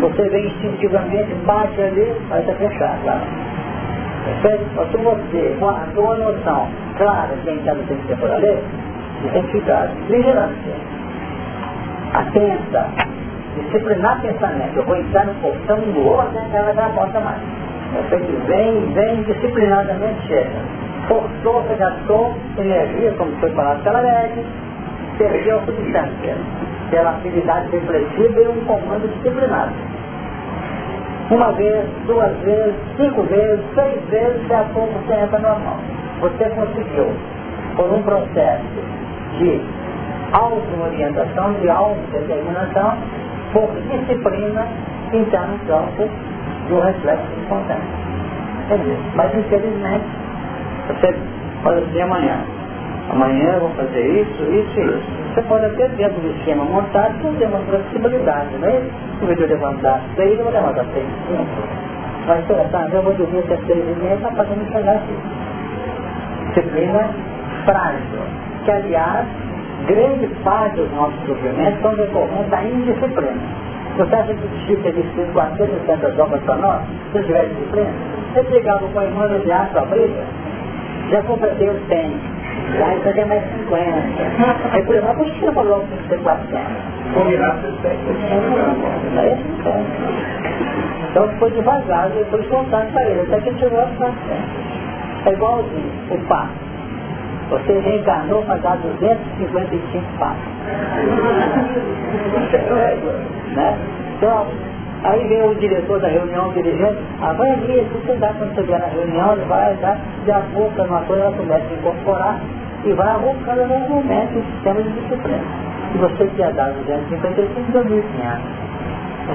Você vem instintivamente, bate ali, vai estar fechado lá. Se você, com a noção clara de quem está no tempo por ali, identidade, vigilância. Atenta, disciplinar pensamento. Eu vou entrar no portão no outro, né? ela já volta mais. Você que vem, vem, disciplinadamente chega. Forçou, gastou energia, como foi falado pela média, perdeu a substância pela atividade reflexiva e um comando disciplinado. Uma vez, duas vezes, cinco vezes, seis vezes, daqui a pouco você entra normal. Você conseguiu, por um processo de auto-orientação, de auto-determinação, por disciplina, entrar no campo do reflexo espontâneo. Entendeu? Mas infelizmente, você pode dizer amanhã, amanhã eu vou fazer isso, isso e isso. Você pode até dentro do esquema montado fazer uma flexibilidade, né? Em vez de eu levantar seis, eu vou levantar seis cinco. Mas, por exemplo, eu vou dormir até seis e meia, está fazendo chegar aqui. Disciplina frágil, que aliás, grande parte dos nossos sofrimentos são decorrentes da indisciplina. Você acha que o Chico teria escrito 460 obras para nós, se eu tivesse disciplina? Você chegava com a irmã de aço a briga, já completei os 100 Isso é mais 50. Aí por exemplo, por que você falou que tem que ser 400? Combinar Aí 50. Então foi devagar, depois contando para ele, até que ele chegou a 400. É igualzinho o passo. Você reencarnou para dar 255 passos. né? Então, aí vem o diretor da reunião, o dirigente, ah, vai ali, se você dá quando vier na reunião, ele vai dar, de a pouco, uma coisa, ela começa a incorporar e vai arrocando normalmente o sistema de disciplina. E você tinha dado 255 2.500.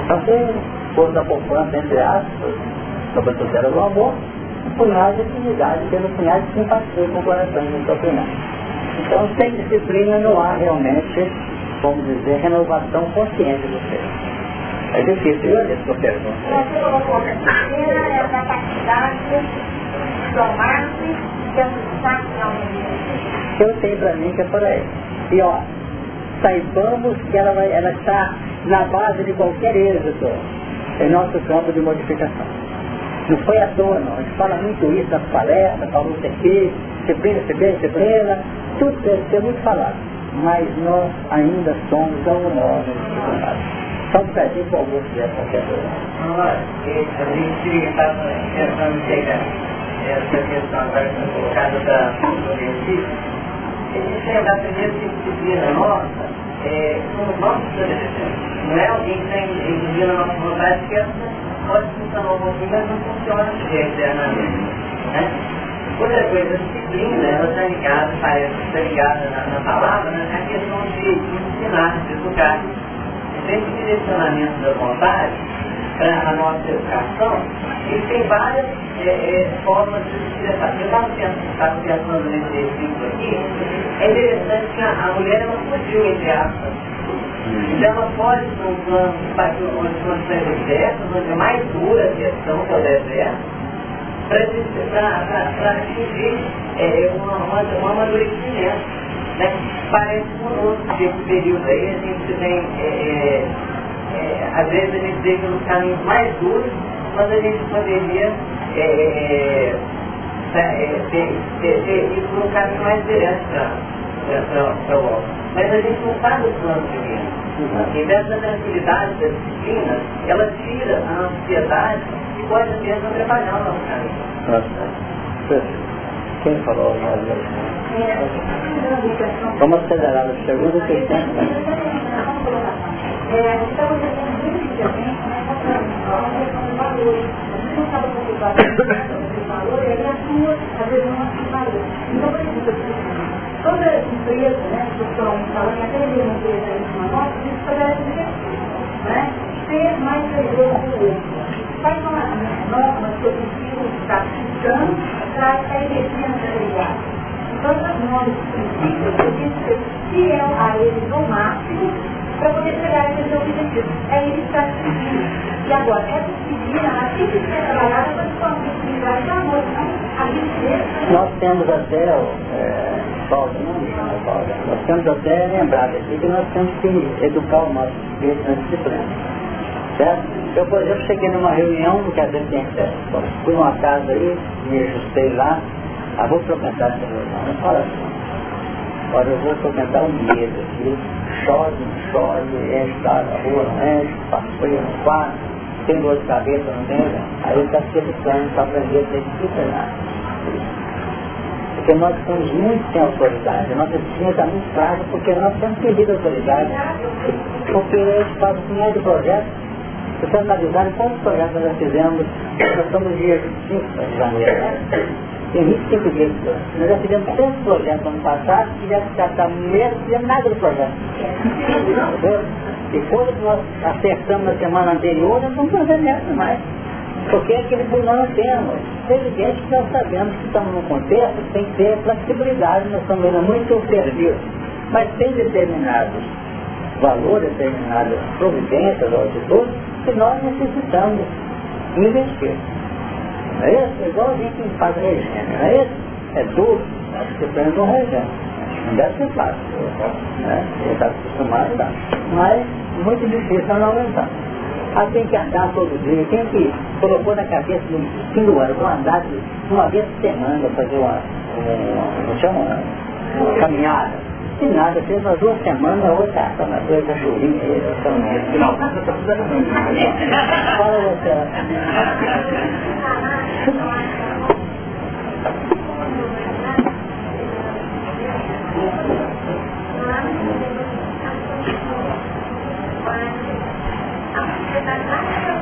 Então você pôs a poupança, entre aspas, sobre a tutela do amor, um punhado de atividade, pelo punhado de simpatia com o coração de sua Então sem disciplina não há realmente, vamos dizer, renovação consciente do ser. É difícil, que eu pergunto. Disciplina é a capacidade de tomar-se que eu tenho para mim que é por aí. E ó, saibamos que ela, vai, ela está na base de qualquer êxito em nosso campo de modificação. Não foi à toa não, a gente fala muito isso nas palestras, falou isso aqui, disciplina, disciplina, disciplina, tudo deve ser muito falado. Mas nós ainda somos tão nós Só um bocadinho para o almoço coisa. Olha, a gente está tentando chegar essa questão agora que foi colocada da existe a primeira disciplina nossa, é, nossos adolescentes. Não é alguém que está exigindo a nossa vontade, que essa pode funcionar um pouquinho, mas não funciona eternamente. Né? Outra coisa, a disciplina, ela está ligada, parece que está ligada na, na palavra, né, a questão de ensinar, de educar. Esse direcionamento da vontade para a nossa educação, ele tem várias é, é, formas de se expressar. Eu estava pensando nesse exemplo aqui, é interessante que a, a mulher ela fugiu, entre aspas. Então ela pode para um plano onde condições desertas, onde é mais dura a questão que é o deserto, para atingir é, um amadurecimento. Né? Parece conosco que esse período aí a gente tem, é, é, é, às vezes a gente deixa nos caminhos mais duros, mas a gente poderia é, é, é, ter, ter, ter ido por um caminho mais direto para o alto. Mas a gente não está no plano divino. E dessa tranquilidade, da disciplina, ela tira a ansiedade e pode mesmo atrapalhar o nosso caminho. Quem falou mais Vamos acelerar o segundo que tem. Toda empresa, né, que estão falando, até mesmo empresa aí uma nota, estabelece diretriz, né? Ser mais perigoso que o outro. São as normas que eu estar ficando para a energia nessa Então, as normas, princípios, eu preciso ser fiel a eles no máximo para poder chegar esse objetivo. É ele está seguindo. E agora, essa disciplina, ela tem que ser trabalhada principalmente com de amor, não a gente Nós temos até, é, Paulo, não Paulo, nós temos até lembrado aqui que nós temos que educar o nosso espírito na disciplina. Certo? Eu, por exemplo, cheguei numa reunião, não quer dizer que tem certo. Fui numa casa aí, me ajustei lá, ah, vou frequentar essa reunião. Não fala assim. Agora eu vou frequentar um medo aqui, chove, chove, enche a rua, não enche, faz frio, não tem dor de cabeça, não tem, aí ele está se educando para aprender a ser disciplinado. Porque nós estamos muito sem autoridade, a nossa disciplina está muito frágil porque nós temos perdido a autoridade. Porque a gente faz o é de projeto, você analisar quantos projetos nós fizemos, nós estamos dia 25 de janeiro, né? Tem 25 dias. Nós já fizemos tantos projetos ano passado que já está mesmo fizemos nada do projeto. E quando nós acertamos na semana anterior, nós não fazendo nessa mais. Porque é aquele que nós temos. É evidente que nós sabemos que estamos num contexto tem que ter flexibilidade, nós estamos muito serviço. Mas tem determinados valores, determinadas providências ou atitudes que nós necessitamos investir. Não é isso? É igual a gente faz regime, não é isso? É duro, acho que depende do regime. Não deve ser fácil. Né? Ele está acostumado, tá? mas muito difícil não aguentar. Ela tem que andar todo dia, tem que colocou na cabeça no fim do ano, vou andar uma vez por semana, fazer uma, uma, uma, chama, uma caminhada. Nada, fez umas duas semanas, a outra tá na coisa chuvinha aí, Não, Fala você.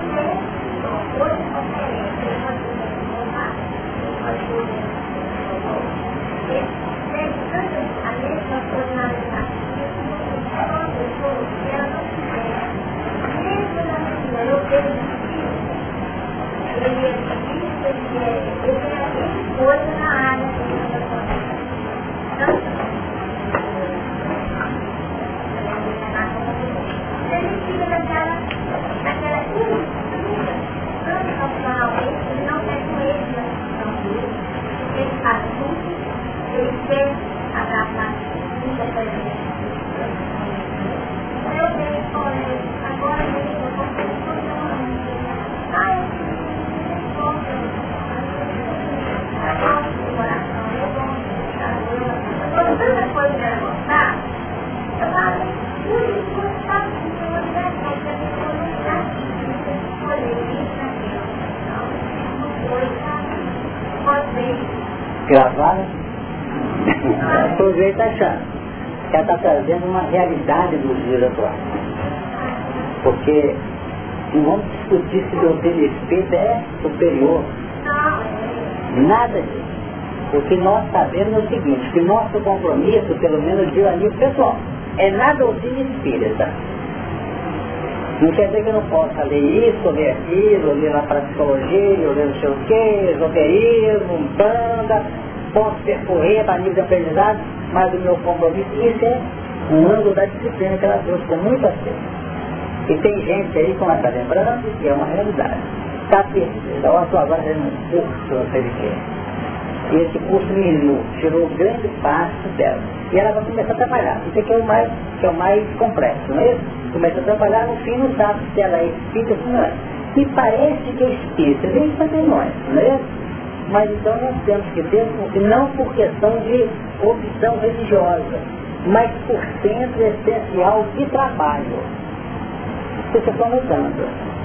gravada, o sujeito achando ela está trazendo uma realidade dos dias atuais. Porque não vamos discutir se doutrina espírita é superior. Nada disso. O que nós sabemos é o seguinte, que nosso compromisso, pelo menos de amigo pessoal, é na doutrina espírita. Não quer dizer que eu não possa ler isso, ler aquilo, ler a psicologia, ler não sei o quê, esoterismo, banda, posso percorrer a nível de aprendizado, mas o meu compromisso, isso é um ângulo da disciplina que ela trouxe com muito acerto. E tem gente aí, como ela está lembrando, que é uma realidade. Está perdida. Olha só, agora fazendo um curso, não sei de quê. E esse curso me tirou grande parte dela. E ela vai começar a trabalhar. Isso aqui é o mais, que é o mais complexo, não é isso? Começa a trabalhar, no fim não sabe se ela espírita ou não é. E parece que é espírita, vem fazer nós, não é isso? Mas então nós temos que ter, não por questão de opção religiosa, mas por centro essencial de trabalho. Isso está mudando.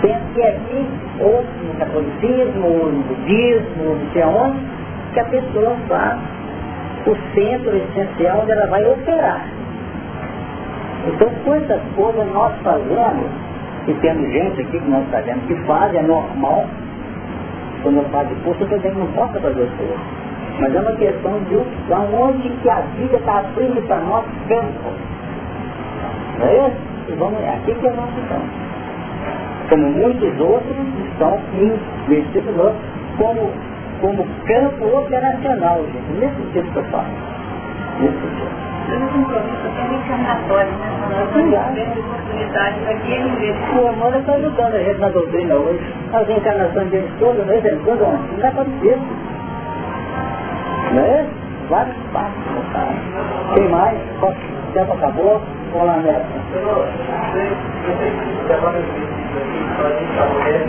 Penso que aqui, ou no catolicismo, ou no budismo, ou não sei aonde, que a pessoa faz o centro essencial onde ela vai operar. Então, quantas coisas nós fazemos, e temos gente aqui que nós sabemos que faz, é normal, quando eu falo de curso, eu também não posso fazer isso. Mas é uma questão de onde que a vida está abrindo para nós campo. Não é isso? E vamos, aqui que é nosso campo. Como muitos outros estão investidos como, como campo operacional, gente. Nesse sentido que eu falo. Nesse sentido. O amor está ajudando a gente na doutrina hoje. As encarnações deles todas, de vez em quando, não dá para dizer. Não é? Vários passos, cara. Tem mais? O tempo acabou? Vamos lá, Neto. Eu sei que agora a gente mulher,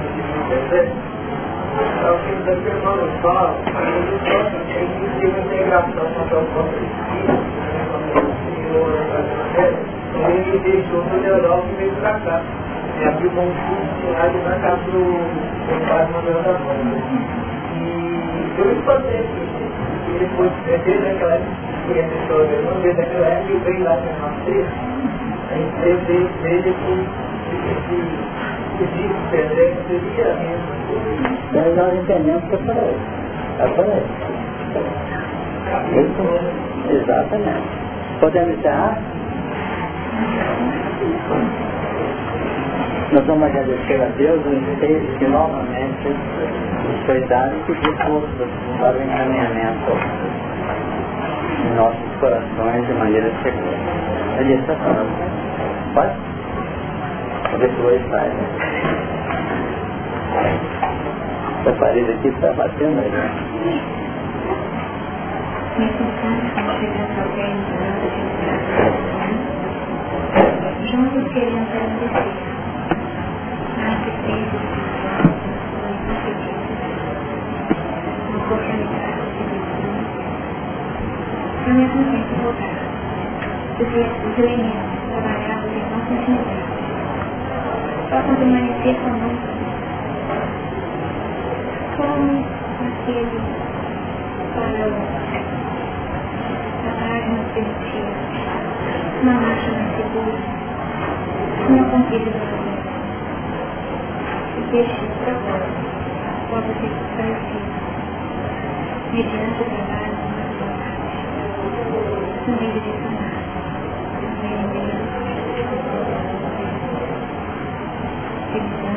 é o que os irmãos falam, tem que ter uma integração com o próprio espírito, o Senhor, ele deixou para a Europa e veio para cá. E abriu um curso lá de para cá para o Padre Manuel da Banda. E eu espantei, e depois, desde aquela época, conhece a dele, não desde aquela época, eu veio lá para nós três, a gente veio desde que Daí nós entendemos que. É por aí. Isso, exatamente. Podemos encerrar? Nós vamos agradecer a Deus o inteiro que novamente nos foi dado e pedir forças para o encaminhamento de nossos corações de maneira segura. Ele está falando. Pode? depois sai. Essa parede aqui está batendo aí. Juntos queremos agradecer. Ao mesmo tempo voltar. Os elementos trabalhados em nossa intimidade possam permanecer conosco como aquele farol a lágrima permitida, uma máquina segura, uma conquista deixe o propósito possa ser esclarecido mediante o trabalho da vontade, no meio de sanar, no meio de cristã,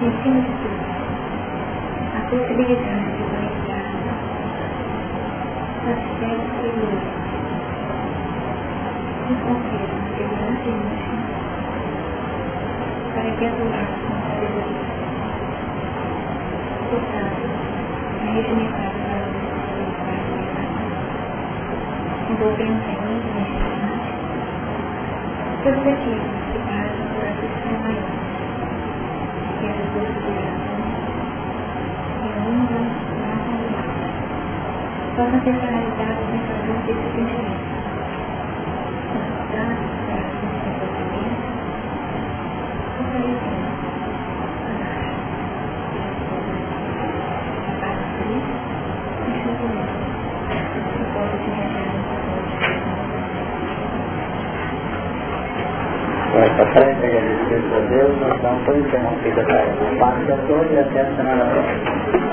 e acima de tudo, a possibilidade de uma entrada satisfeita e luz, nos confira Portanto, a regimentada para o envolvendo a íntima neste todos aqueles que fazem por maior, que é a consideração e honra na comunidade, possam ser canalizados පොන්ච මොකද කරන්නේ? පාස්කෝල් දැක්කම